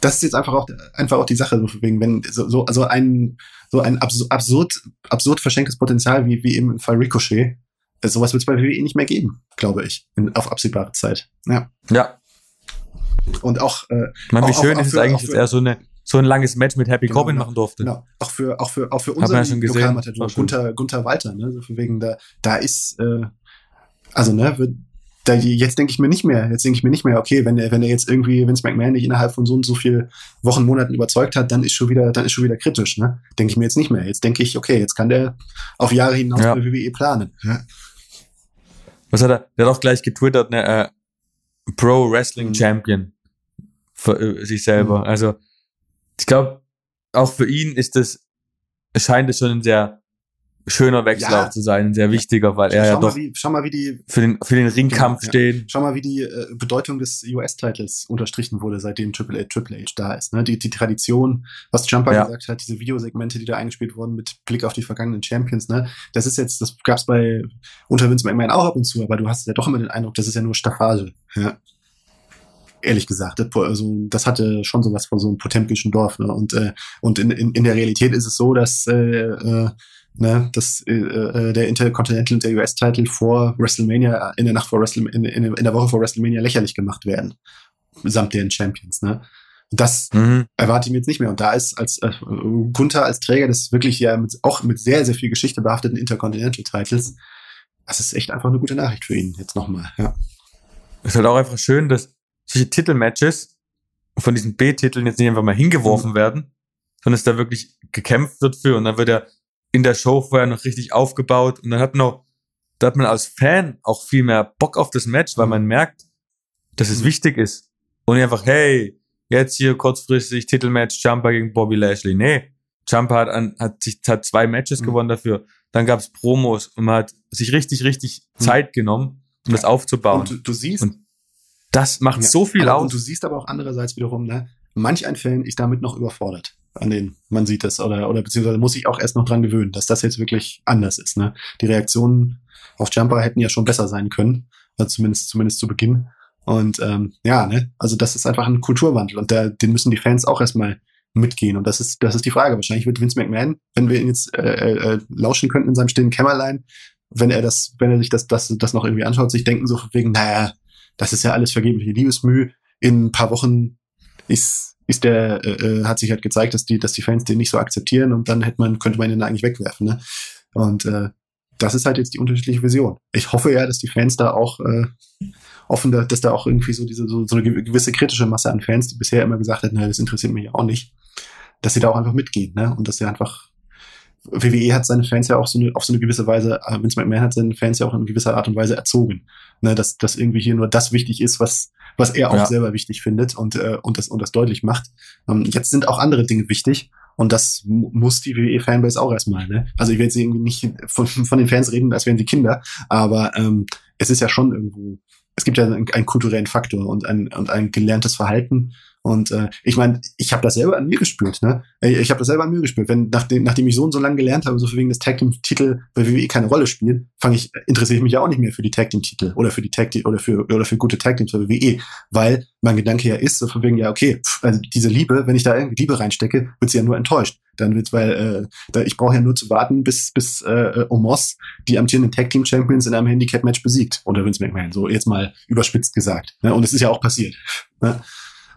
Speaker 2: das ist jetzt einfach auch einfach auch die Sache so wegen wenn so, so also ein so ein absurd absurd verschenktes Potenzial wie wie im Fall Ricochet sowas wird es bei WWE nicht mehr geben, glaube ich, in, auf absehbare Zeit. Ja.
Speaker 1: Ja.
Speaker 2: Und auch. Äh,
Speaker 1: Man, wie
Speaker 2: auch,
Speaker 1: schön auch, ist es eigentlich, dass er so eine so ein langes Match mit Happy genau, Corbin machen durfte.
Speaker 2: Genau. Auch für auch für auch für unseren ja Lokalmatador Gunther, Gunther Walter, ne? So von wegen da da ist äh, also ne wird, da, jetzt denke ich mir nicht mehr, jetzt denke ich mir nicht mehr, okay, wenn er, wenn er jetzt irgendwie Vince McMahon nicht innerhalb von so und so viel Wochen, Monaten überzeugt hat, dann ist schon wieder, dann ist schon wieder kritisch, ne? Denke ich mir jetzt nicht mehr. Jetzt denke ich, okay, jetzt kann der auf Jahre hinaus ja. bei WWE planen. Ja?
Speaker 1: Was hat er? Der hat auch gleich getwittert, ne, äh, Pro Wrestling mhm. Champion für äh, sich selber. Mhm. Also, ich glaube, auch für ihn ist das, scheint es schon ein sehr schöner Wechsel ja. auch zu sein, sehr wichtiger, weil er schau ja doch
Speaker 2: wie, schau mal, wie die,
Speaker 1: für den, für den Ringkampf genau, stehen. Ja.
Speaker 2: Schau mal, wie die äh, Bedeutung des US-Titles unterstrichen wurde, seitdem Triple H, Triple H da ist. Ne? Die, die Tradition, was Jumper ja. gesagt hat, diese Videosegmente, die da eingespielt wurden mit Blick auf die vergangenen Champions, ne? das ist jetzt, das gab's bei unter Vince McMahon auch ab und zu, aber du hast ja doch immer den Eindruck, das ist ja nur Staffage. Ja ehrlich gesagt. Also das hatte schon sowas von so einem potemkischen Dorf. Ne? Und, äh, und in, in, in der Realität ist es so, dass äh, äh, ne, dass äh, äh der Intercontinental und der US-Title vor WrestleMania, in der Nacht vor WrestleMania, in, in, in, der Woche vor WrestleMania lächerlich gemacht werden. Samt deren Champions, ne? Das mhm. erwarte ich mir jetzt nicht mehr. Und da ist als äh, Gunther als Träger des wirklich ja mit, auch mit sehr, sehr viel Geschichte behafteten Intercontinental Titles, das ist echt einfach eine gute Nachricht für ihn jetzt nochmal, ja.
Speaker 1: Es ist halt auch einfach schön, dass solche Titelmatches von diesen B-Titeln jetzt nicht einfach mal hingeworfen mhm. werden, sondern dass da wirklich gekämpft wird für und dann wird er in der Show vorher noch richtig aufgebaut und dann hat man auch, da hat man als Fan auch viel mehr Bock auf das Match, weil mhm. man merkt, dass es mhm. wichtig ist. Und nicht einfach, hey, jetzt hier kurzfristig Titelmatch Jumper gegen Bobby Lashley. Nee, Jumper hat, an, hat sich hat zwei Matches mhm. gewonnen dafür. Dann gab's Promos und man hat sich richtig, richtig mhm. Zeit genommen, um ja. das aufzubauen. Und
Speaker 2: du, du siehst,
Speaker 1: und das macht ja, so viel aus.
Speaker 2: Und du siehst aber auch andererseits wiederum, ne, manch ein Fan ist damit noch überfordert an denen man sieht das oder oder beziehungsweise muss ich auch erst noch dran gewöhnen, dass das jetzt wirklich anders ist. Ne? Die Reaktionen auf Jumper hätten ja schon besser sein können, also zumindest zumindest zu Beginn. Und ähm, ja, ne, also das ist einfach ein Kulturwandel und da, den müssen die Fans auch erstmal mitgehen. Und das ist, das ist die Frage. Wahrscheinlich wird Vince McMahon, wenn wir ihn jetzt äh, äh, lauschen könnten in seinem stillen Kämmerlein, wenn er das, wenn er sich das, das, das noch irgendwie anschaut, sich denken so wegen, naja, das ist ja alles vergebliche Liebesmüh. In ein paar Wochen ist, ist der, äh, äh, hat sich halt gezeigt, dass die, dass die Fans den nicht so akzeptieren und dann hätte man, könnte man ihn eigentlich wegwerfen. Ne? Und äh, das ist halt jetzt die unterschiedliche Vision. Ich hoffe ja, dass die Fans da auch äh, offen, dass da auch irgendwie so diese so, so eine gewisse kritische Masse an Fans, die bisher immer gesagt na, das interessiert mich auch nicht, dass sie da auch einfach mitgehen, ne? Und dass sie einfach WWE hat seine Fans ja auch so eine, auf so eine gewisse Weise, äh, Vince McMahon hat seine Fans ja auch in gewisser Art und Weise erzogen. Ne, dass, dass irgendwie hier nur das wichtig ist, was, was er auch ja. selber wichtig findet und, äh, und, das, und das deutlich macht. Ähm, jetzt sind auch andere Dinge wichtig und das muss die WWE-Fanbase auch erstmal. Ne? Also ich will jetzt irgendwie nicht von, von den Fans reden, als wären sie Kinder, aber ähm, es ist ja schon irgendwo, es gibt ja einen, einen kulturellen Faktor und ein, und ein gelerntes Verhalten und äh, ich meine, ich habe das selber an mir gespürt, ne? Ich habe das selber an mir gespürt. Wenn nachdem, nachdem ich so und so lange gelernt habe, so wegen des Tag Team Titel bei WWE keine Rolle spielt, fange ich interessiere ich mich ja auch nicht mehr für die Tag Team Titel oder für die Tag oder für oder für gute Tag Teams bei WWE, weil mein Gedanke ja ist, so von wegen ja okay, pff, also diese Liebe, wenn ich da irgendwie Liebe reinstecke, wird sie ja nur enttäuscht. Dann wird's, weil äh, da, ich brauche ja nur zu warten, bis bis äh, Omos die amtierenden Tag Team Champions in einem Handicap Match besiegt oder Vince McMahon, so jetzt mal überspitzt gesagt. Ne? Und es ist ja auch passiert. Ne?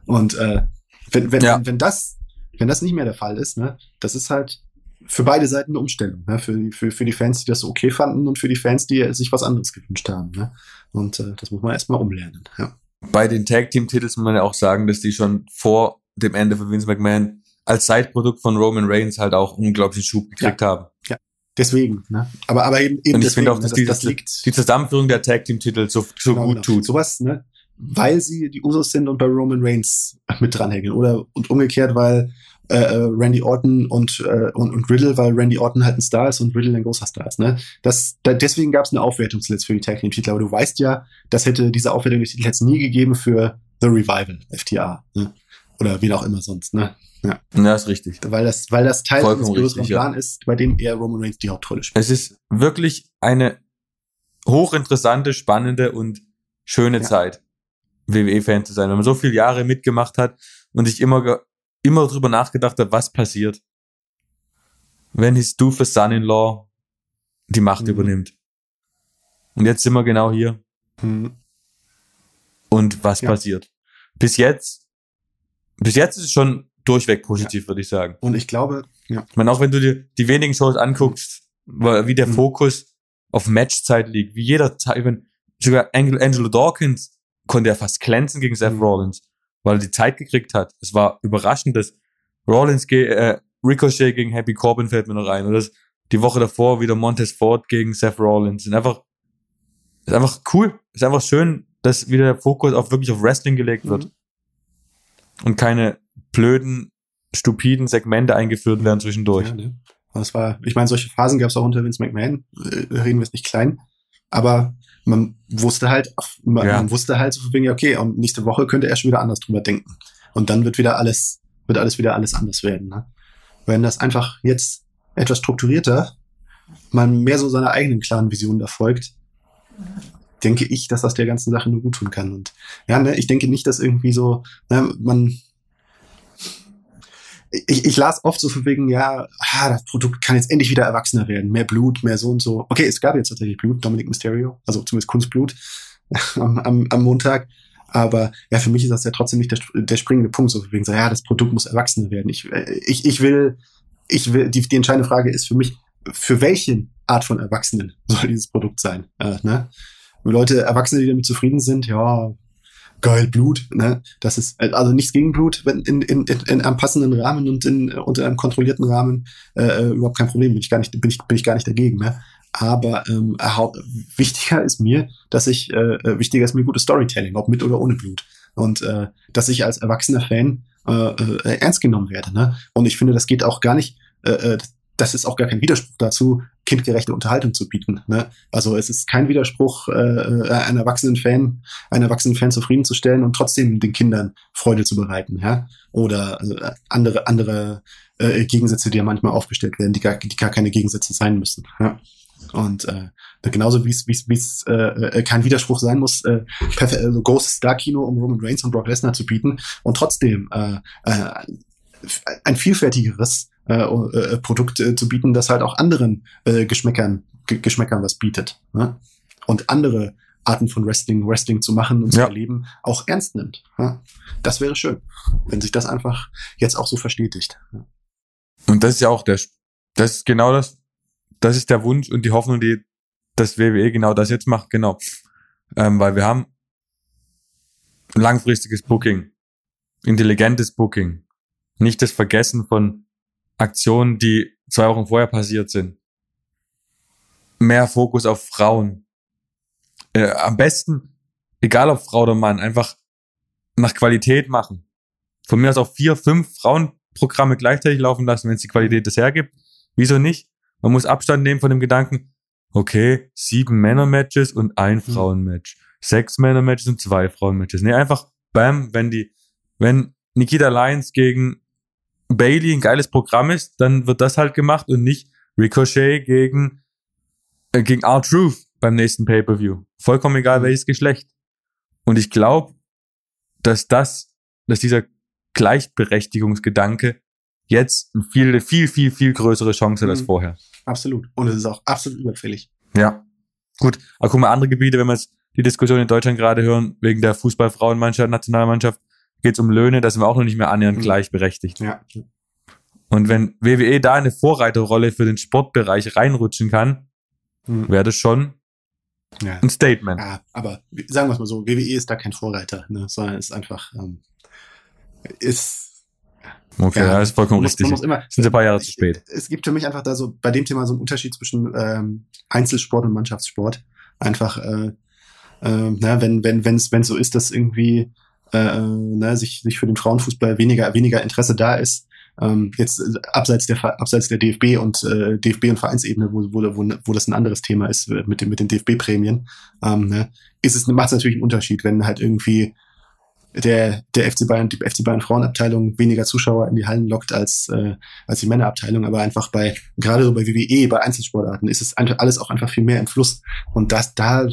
Speaker 2: Und äh, wenn, wenn, ja. wenn, das, wenn das nicht mehr der Fall ist, ne, das ist halt für beide Seiten eine Umstellung. Ne? Für, für, für die Fans, die das okay fanden und für die Fans, die sich was anderes gewünscht haben. Ne? Und äh, das muss man erstmal umlernen. Ja.
Speaker 1: Bei den Tag-Team-Titels muss man ja auch sagen, dass die schon vor dem Ende von Vince McMahon als Zeitprodukt von Roman Reigns halt auch unglaublichen Schub gekriegt
Speaker 2: ja.
Speaker 1: haben.
Speaker 2: Ja, deswegen. Ne? Aber, aber eben,
Speaker 1: eben Und ich finde auch, dass das, das, liegt, die Zusammenführung der Tag-Team-Titel so, so genau, gut genau. tut.
Speaker 2: Sowas, ne? Weil sie die Usos sind und bei Roman Reigns mit dranhängen. Oder und umgekehrt, weil äh, äh, Randy Orton und, äh, und, und Riddle, weil Randy Orton halt ein Star ist und Riddle ein großer Star ist. Ne? Das, da, deswegen gab es eine Aufwertungsliste für die Tag Team Titel. Aber du weißt ja, das hätte diese Aufwertung hätte es nie gegeben für The Revival, FTA. Ne? Oder wie auch immer sonst. Ne?
Speaker 1: Ja. ja, ist richtig.
Speaker 2: Weil das, weil das Teil Vollkommen des größeren Plan ja. ist, bei dem eher Roman Reigns die Hauptrolle spielt.
Speaker 1: Es ist wirklich eine hochinteressante, spannende und schöne ja. Zeit. WWE-Fan zu sein, wenn man so viele Jahre mitgemacht hat und sich immer, immer drüber nachgedacht hat, was passiert, wenn his doofus Son-in-Law die Macht mhm. übernimmt. Und jetzt sind wir genau hier. Mhm. Und was ja. passiert? Bis jetzt, bis jetzt ist es schon durchweg positiv, ja. würde ich sagen.
Speaker 2: Und ich glaube,
Speaker 1: ja. Ich meine, auch wenn du dir die wenigen Shows anguckst, wie der mhm. Fokus auf Matchzeit liegt, wie jeder, wenn sogar Angelo Dawkins konnte er fast glänzen gegen Seth mhm. Rollins, weil er die Zeit gekriegt hat. Es war überraschend, dass Rollins, äh, Ricochet gegen Happy Corbin fällt mir noch rein. Oder die Woche davor wieder Montez Ford gegen Seth Rollins. Und einfach, ist einfach cool. Ist einfach schön, dass wieder der Fokus auf wirklich auf Wrestling gelegt wird. Mhm. Und keine blöden, stupiden Segmente eingeführt werden zwischendurch. Ja, ne?
Speaker 2: Das war, ich meine, solche Phasen gab es auch unter Vince McMahon. Äh, reden wir es nicht klein. Aber man wusste halt, man, ja. man wusste halt so wegen, okay, und nächste Woche könnte er schon wieder anders drüber denken. Und dann wird wieder alles, wird alles wieder alles anders werden. Ne? Wenn das einfach jetzt etwas strukturierter, man mehr so seiner eigenen klaren Vision erfolgt, denke ich, dass das der ganzen Sache nur gut tun kann. Und ja, ne, ich denke nicht, dass irgendwie so, ne, man, ich, ich las oft so von wegen, ja, ah, das Produkt kann jetzt endlich wieder erwachsener werden, mehr Blut, mehr so und so. Okay, es gab jetzt tatsächlich Blut, Dominic Mysterio, also zumindest Kunstblut (laughs) am, am, am Montag. Aber ja, für mich ist das ja trotzdem nicht der, der springende Punkt, so von wegen, so, ja, das Produkt muss erwachsener werden. Ich, äh, ich, ich will, ich will, die, die entscheidende Frage ist für mich, für welche Art von Erwachsenen (laughs) soll dieses Produkt sein? Äh, ne? Leute, Erwachsene, die damit zufrieden sind, ja, geil, Blut, ne? Das ist also nichts gegen Blut, wenn in, in, in, in einem passenden Rahmen und in unter einem kontrollierten Rahmen äh, äh, überhaupt kein Problem. Bin ich gar nicht, bin ich, bin ich gar nicht dagegen, ne? Aber ähm, wichtiger ist mir, dass ich äh, äh, wichtiger ist mir gutes Storytelling, ob mit oder ohne Blut. Und äh, dass ich als erwachsener Fan äh, äh, ernst genommen werde. Ne? Und ich finde, das geht auch gar nicht, äh, äh das ist auch gar kein Widerspruch dazu, kindgerechte Unterhaltung zu bieten. Ne? Also es ist kein Widerspruch, äh, äh, einen erwachsenen Fan, einen erwachsenen Fan zufriedenzustellen und trotzdem den Kindern Freude zu bereiten, ja. Oder äh, andere andere äh, Gegensätze, die ja manchmal aufgestellt werden, die gar, die gar keine Gegensätze sein müssen. Ja? Und äh, genauso wie es es äh, kein Widerspruch sein muss, äh, also großes Star-Kino um Roman Reigns und Brock Lesnar zu bieten und trotzdem äh, äh, ein vielfältigeres äh, äh, Produkt äh, zu bieten, das halt auch anderen äh, Geschmäckern G Geschmäckern was bietet ne? und andere Arten von Wrestling, Wrestling zu machen und ja. zu erleben, auch ernst nimmt. Ja? Das wäre schön, wenn sich das einfach jetzt auch so verstetigt. Ja.
Speaker 1: Und das ist ja auch der, das ist genau das, das ist der Wunsch und die Hoffnung, die das WWE genau das jetzt macht, genau. Ähm, weil wir haben langfristiges Booking, intelligentes Booking, nicht das Vergessen von Aktionen, die zwei Wochen vorher passiert sind. Mehr Fokus auf Frauen. Äh, am besten, egal ob Frau oder Mann, einfach nach Qualität machen. Von mir aus auch vier, fünf Frauenprogramme gleichzeitig laufen lassen, wenn es die Qualität das hergibt. Wieso nicht? Man muss Abstand nehmen von dem Gedanken, okay, sieben Männer-Matches und ein mhm. Frauen-Match. Sechs Männer-Matches und zwei Frauen-Matches. Nee, einfach, bam, wenn die, wenn Nikita Lyons gegen Bailey ein geiles Programm ist, dann wird das halt gemacht und nicht Ricochet gegen, äh, gegen R-Truth beim nächsten Pay-Per-View. Vollkommen egal, mhm. welches Geschlecht. Und ich glaube, dass das, dass dieser Gleichberechtigungsgedanke jetzt eine viel, viel, viel, viel größere Chance mhm. als vorher.
Speaker 2: Absolut. Und es ist auch absolut überfällig.
Speaker 1: Ja. Gut. Aber guck mal, andere Gebiete, wenn wir jetzt die Diskussion in Deutschland gerade hören, wegen der Fußballfrauenmannschaft, Nationalmannschaft, geht es um Löhne, da sind wir auch noch nicht mehr annähernd mhm. gleichberechtigt. Ja. Und wenn WWE da eine Vorreiterrolle für den Sportbereich reinrutschen kann, mhm. wäre das schon ja. ein Statement.
Speaker 2: Ja, aber sagen wir es mal so, WWE ist da kein Vorreiter, ne, sondern ist einfach, ähm, ist
Speaker 1: Okay, ja, ist vollkommen muss, richtig. Muss immer, sind ein paar Jahre zu spät.
Speaker 2: Es gibt für mich einfach da so bei dem Thema so einen Unterschied zwischen ähm, Einzelsport und Mannschaftssport. Einfach, äh, äh, na, wenn wenn wenn es wenn so ist, dass irgendwie äh, ne, sich sich für den Frauenfußball weniger weniger Interesse da ist. Ähm, jetzt äh, abseits der abseits der DFB und äh, DFB und Vereinsebene, wo, wo, wo, wo das ein anderes Thema ist äh, mit dem mit den DFB-Prämien, ähm, ne, ist es macht es natürlich einen Unterschied, wenn halt irgendwie der, der FC Bayern, die FC Bayern Frauenabteilung weniger Zuschauer in die Hallen lockt als, äh, als die Männerabteilung, aber einfach bei, gerade so bei WWE, bei Einzelsportarten, ist es einfach alles auch einfach viel mehr im Fluss. Und das da,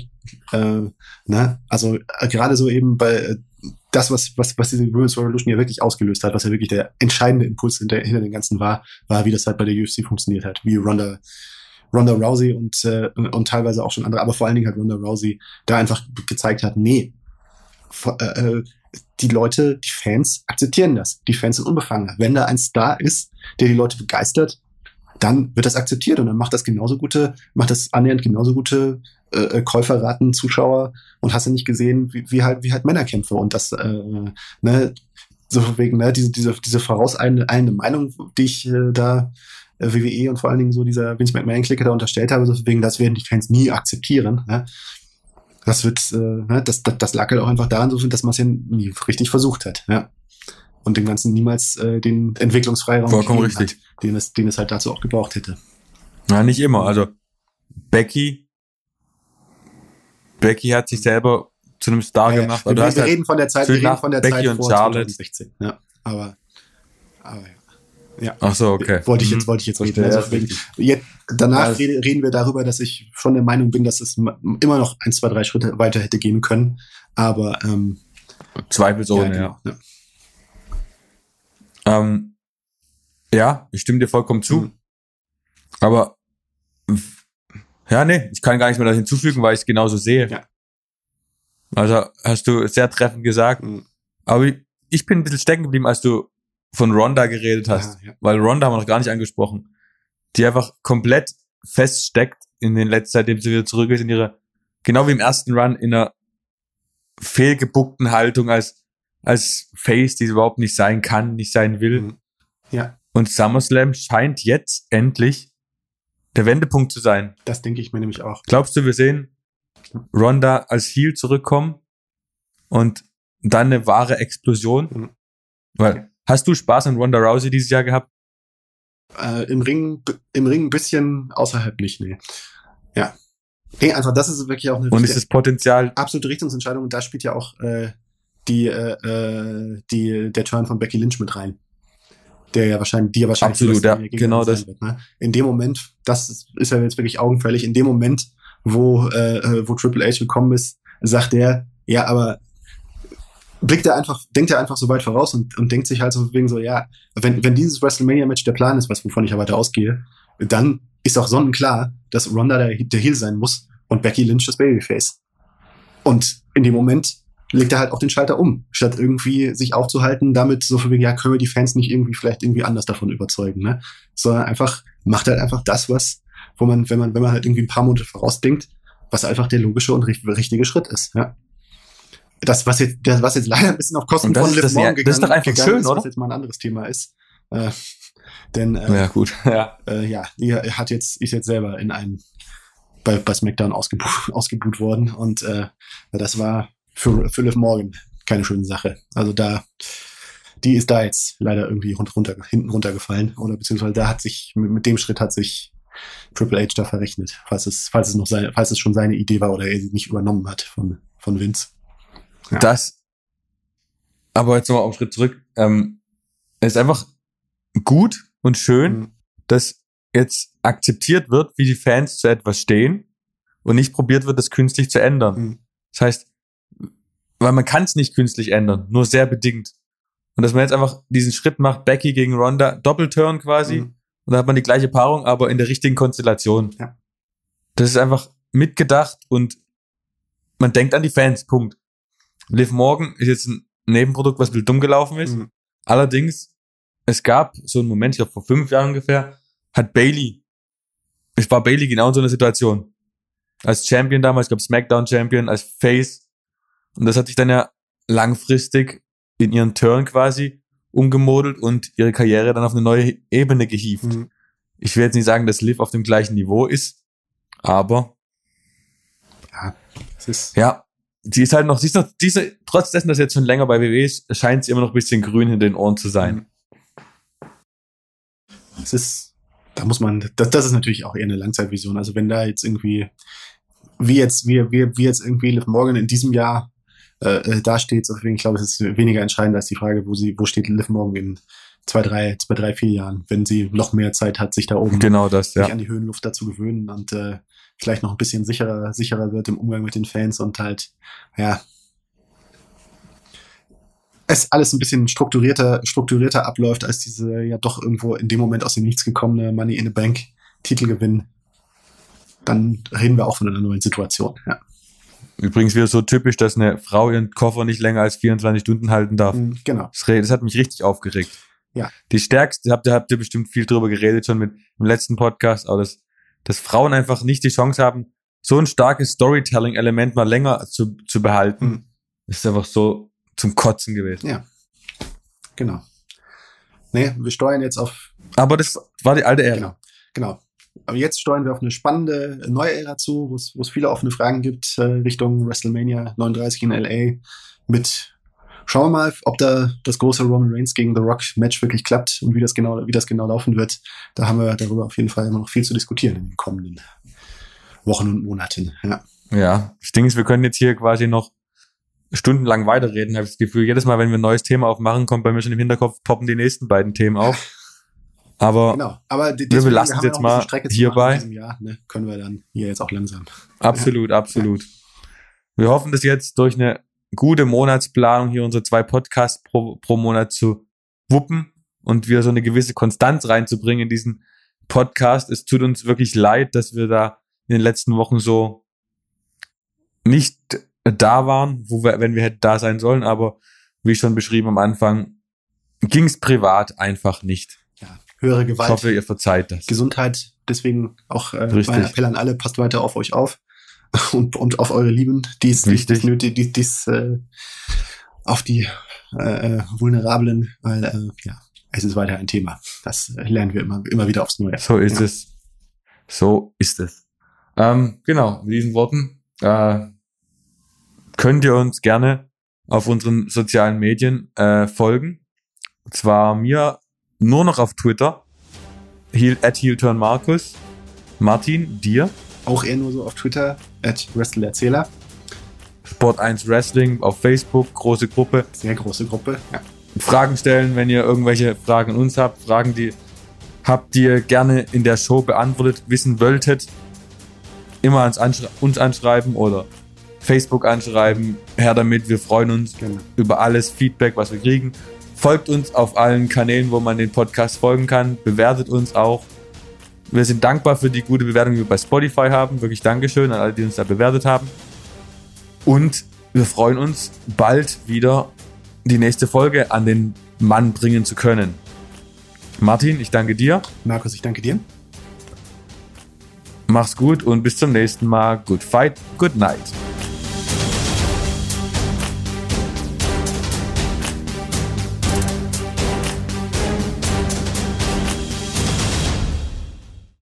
Speaker 2: äh, ne, also äh, gerade so eben bei äh, das, was, was, was diese Women's Revolution ja wirklich ausgelöst hat, was ja wirklich der entscheidende Impuls hinter, hinter dem Ganzen war, war, wie das halt bei der UFC funktioniert hat, wie Ronda Ronda Rousey und, äh, und teilweise auch schon andere, aber vor allen Dingen hat Ronda Rousey da einfach gezeigt hat, nee, äh, äh die Leute, die Fans akzeptieren das. Die Fans sind unbefangener. Wenn da ein Star ist, der die Leute begeistert, dann wird das akzeptiert und dann macht das genauso gute, macht das annähernd genauso gute äh, äh Käuferraten, Zuschauer und hast du nicht gesehen, wie, wie halt wie halt Männerkämpfe und das äh, ne so wegen ne diese diese diese vorauseilende Meinung, die ich äh, da äh, WWE und vor allen Dingen so dieser Vince McMahon Clique da unterstellt habe, so wegen das werden die Fans nie akzeptieren. Ne? das wird, äh, ne, das, das, das lag halt auch einfach daran, so, dass man es ja nie richtig versucht hat, ja. Und dem Ganzen niemals äh, den Entwicklungsfreiraum
Speaker 1: Vollkommen richtig.
Speaker 2: Hat, den es, den es halt dazu auch gebraucht hätte.
Speaker 1: Ja, nicht immer. Also Becky, Becky hat sich selber zu einem Star ja, gemacht.
Speaker 2: Wir, wir halt reden von der Zeit, wir reden von der
Speaker 1: Becky Zeit
Speaker 2: vor
Speaker 1: Charlotte.
Speaker 2: 2016. Ja, aber, aber ja.
Speaker 1: Ja. Ach so, okay.
Speaker 2: Wollte ich jetzt, mhm. wollte ich jetzt reden. Also jetzt, danach ja, reden wir darüber, dass ich schon der Meinung bin, dass es immer noch ein, zwei, drei Schritte weiter hätte gehen können. Aber ähm,
Speaker 1: zweifelsohne, ja. Genau, ja. Ähm, ja, ich stimme dir vollkommen zu. Mhm. Aber ja, nee, ich kann gar nichts mehr da hinzufügen, weil ich es genauso sehe. Ja. Also hast du sehr treffend gesagt. Mhm. Aber ich bin ein bisschen stecken geblieben, als du von Ronda geredet hast, ja, ja. weil Ronda haben wir noch gar nicht angesprochen, die einfach komplett feststeckt in den letzten, seitdem sie wieder zurück ist in ihrer, genau wie im ersten Run, in einer fehlgebuckten Haltung als, als Face, die sie überhaupt nicht sein kann, nicht sein will. Mhm.
Speaker 2: Ja.
Speaker 1: Und SummerSlam scheint jetzt endlich der Wendepunkt zu sein.
Speaker 2: Das denke ich mir nämlich auch.
Speaker 1: Glaubst du, wir sehen Ronda als Heel zurückkommen und dann eine wahre Explosion? Mhm. Weil Hast du Spaß an Ronda Rousey dieses Jahr gehabt?
Speaker 2: Äh, Im Ring, im Ring ein bisschen außerhalb nicht, nee. Ja. Nee, einfach das ist wirklich auch eine
Speaker 1: Und ist das Potenzial
Speaker 2: absolute Richtungsentscheidung und da spielt ja auch äh, die, äh, äh, die der Turn von Becky Lynch mit rein. Der ja wahrscheinlich, die ja wahrscheinlich
Speaker 1: Absolut, ja, genau das. Wird,
Speaker 2: ne? In dem Moment, das ist ja jetzt wirklich augenfällig, in dem Moment, wo, äh, wo Triple H gekommen ist, sagt er, ja, aber blickt er einfach, denkt er einfach so weit voraus und, und denkt sich halt so wegen so, ja, wenn, wenn dieses WrestleMania-Match der Plan ist, was wovon ich ja weiter ausgehe, dann ist auch sonnenklar, dass Ronda der, der Heel sein muss und Becky Lynch das Babyface. Und in dem Moment legt er halt auch den Schalter um, statt irgendwie sich aufzuhalten, damit so für ja, können wir die Fans nicht irgendwie vielleicht irgendwie anders davon überzeugen, ne? Sondern einfach, macht halt einfach das, was, wo man, wenn man, wenn man halt irgendwie ein paar Monate vorausdenkt, was einfach der logische und richtige Schritt ist, ja. Das, was jetzt, das, was jetzt leider ein bisschen auf Kosten von
Speaker 1: Liv Morgan ja, gegangen, das ist doch einfach schön, ist, oder? was
Speaker 2: jetzt mal ein anderes Thema ist. Äh, denn
Speaker 1: äh, ja, gut. (laughs) ja,
Speaker 2: äh, ja, er hat jetzt, ist jetzt selber in einem bei, bei SmackDown ausgebucht, ausgebucht worden und äh, das war für, für Liv Morgan keine schöne Sache. Also da, die ist da jetzt leider irgendwie runter, hinten runtergefallen oder beziehungsweise da hat sich, mit, mit dem Schritt hat sich Triple H da verrechnet, falls es, falls es noch seine, falls es schon seine Idee war oder er sie nicht übernommen hat von, von Vince.
Speaker 1: Ja. Das, aber jetzt nochmal auf einen Schritt zurück, ähm, es ist einfach gut und schön, mhm. dass jetzt akzeptiert wird, wie die Fans zu etwas stehen und nicht probiert wird, das künstlich zu ändern. Mhm. Das heißt, weil man kann es nicht künstlich ändern, nur sehr bedingt. Und dass man jetzt einfach diesen Schritt macht, Becky gegen Ronda, Doppelturn quasi, mhm. und dann hat man die gleiche Paarung, aber in der richtigen Konstellation. Ja. Das ist einfach mitgedacht und man denkt an die Fans, Punkt. Liv Morgan ist jetzt ein Nebenprodukt, was ein bisschen dumm gelaufen ist. Mhm. Allerdings, es gab so einen Moment, ich glaube vor fünf Jahren ungefähr, hat Bailey, es war Bailey genau in so einer Situation. Als Champion damals, ich glaube Smackdown Champion, als Face, und das hat sich dann ja langfristig in ihren Turn quasi umgemodelt und ihre Karriere dann auf eine neue Ebene gehievt. Mhm. Ich will jetzt nicht sagen, dass Liv auf dem gleichen Niveau ist, aber
Speaker 2: ja, es ist
Speaker 1: ja, sie ist halt noch, sie ist noch, diese, trotz dessen, dass sie jetzt schon länger bei WWE ist, scheint sie immer noch ein bisschen grün hinter den Ohren zu sein.
Speaker 2: Es ist, da muss man, das, das ist natürlich auch eher eine Langzeitvision. Also wenn da jetzt irgendwie, wie jetzt, wie, wie, wie jetzt irgendwie Liv Morgan in diesem Jahr äh, da steht. Deswegen glaube ich, es ist weniger entscheidend als die Frage, wo sie, wo steht Liv morgen in zwei, drei, zwei, drei, vier Jahren, wenn sie noch mehr Zeit hat, sich da oben
Speaker 1: genau das,
Speaker 2: ja. sich an die Höhenluft dazu gewöhnen und äh, vielleicht noch ein bisschen sicherer, sicherer wird im Umgang mit den Fans und halt, ja, es alles ein bisschen strukturierter, strukturierter abläuft als diese ja doch irgendwo in dem Moment aus dem Nichts gekommene Money in the Bank Titelgewinn, dann reden wir auch von einer neuen Situation. Ja.
Speaker 1: Übrigens wieder so typisch, dass eine Frau ihren Koffer nicht länger als 24 Stunden halten darf. Mhm,
Speaker 2: genau.
Speaker 1: Das, das hat mich richtig aufgeregt.
Speaker 2: Ja.
Speaker 1: Die stärkste, habt ihr, habt ihr bestimmt viel drüber geredet schon mit im letzten Podcast, aber dass, dass Frauen einfach nicht die Chance haben, so ein starkes Storytelling-Element mal länger zu, zu behalten, mhm. ist einfach so zum Kotzen gewesen.
Speaker 2: Ja. Genau. Nee, wir steuern jetzt auf.
Speaker 1: Aber das war die alte Ära.
Speaker 2: Genau. Genau. Aber jetzt steuern wir auf eine spannende neue Ära zu, wo es viele offene Fragen gibt äh, Richtung WrestleMania 39 in LA mit Schauen wir mal, ob da das große Roman Reigns gegen The Rock Match wirklich klappt und wie das genau, wie das genau laufen wird. Da haben wir darüber auf jeden Fall immer noch viel zu diskutieren in den kommenden Wochen und Monaten. Ja.
Speaker 1: Ja, das Ding ist, wir können jetzt hier quasi noch stundenlang weiterreden, habe ich das Gefühl. Jedes Mal, wenn wir ein neues Thema aufmachen, kommt bei mir schon im Hinterkopf, poppen die nächsten beiden Themen auf. Aber,
Speaker 2: genau. Aber
Speaker 1: wir belassen es jetzt mal hierbei.
Speaker 2: Jahr, ne? Können wir dann hier jetzt auch langsam.
Speaker 1: Absolut, ja. absolut. Wir hoffen, dass jetzt durch eine gute Monatsplanung hier unsere zwei Podcasts pro, pro Monat zu wuppen und wir so eine gewisse Konstanz reinzubringen in diesen Podcast. Es tut uns wirklich leid, dass wir da in den letzten Wochen so nicht da waren, wo wir, wenn wir hätten da sein sollen, aber wie schon beschrieben am Anfang, ging es privat einfach nicht
Speaker 2: höhere Gewalt.
Speaker 1: Ich hoffe, ihr verzeiht das.
Speaker 2: Gesundheit. Deswegen auch äh, mein Appell an alle, passt weiter auf euch auf (laughs) und, und auf eure Lieben, die es nötig, die, die, äh, auf die äh, äh, Vulnerablen, weil äh, ja, es ist weiter ein Thema. Das lernen wir immer, immer wieder aufs Neue.
Speaker 1: So ist ja. es. So ist es. Ähm, genau, mit diesen Worten äh, könnt ihr uns gerne auf unseren sozialen Medien äh, folgen. Und zwar mir nur noch auf Twitter. Heel, at HeelTurnMarkus. Martin, dir?
Speaker 2: Auch eher nur so auf Twitter, at WrestleErzähler.
Speaker 1: Sport 1 Wrestling auf Facebook, große Gruppe.
Speaker 2: Sehr große Gruppe, ja.
Speaker 1: Fragen stellen, wenn ihr irgendwelche Fragen an uns habt, Fragen, die habt ihr gerne in der Show beantwortet wissen wolltet, immer ans Anschre uns anschreiben oder Facebook anschreiben. Her damit, wir freuen uns genau. über alles Feedback, was wir kriegen. Folgt uns auf allen Kanälen, wo man den Podcast folgen kann. Bewertet uns auch. Wir sind dankbar für die gute Bewertung, die wir bei Spotify haben. Wirklich Dankeschön an alle, die uns da bewertet haben. Und wir freuen uns, bald wieder die nächste Folge an den Mann bringen zu können. Martin, ich danke dir.
Speaker 2: Markus, ich danke dir.
Speaker 1: Mach's gut und bis zum nächsten Mal. Good fight, good night.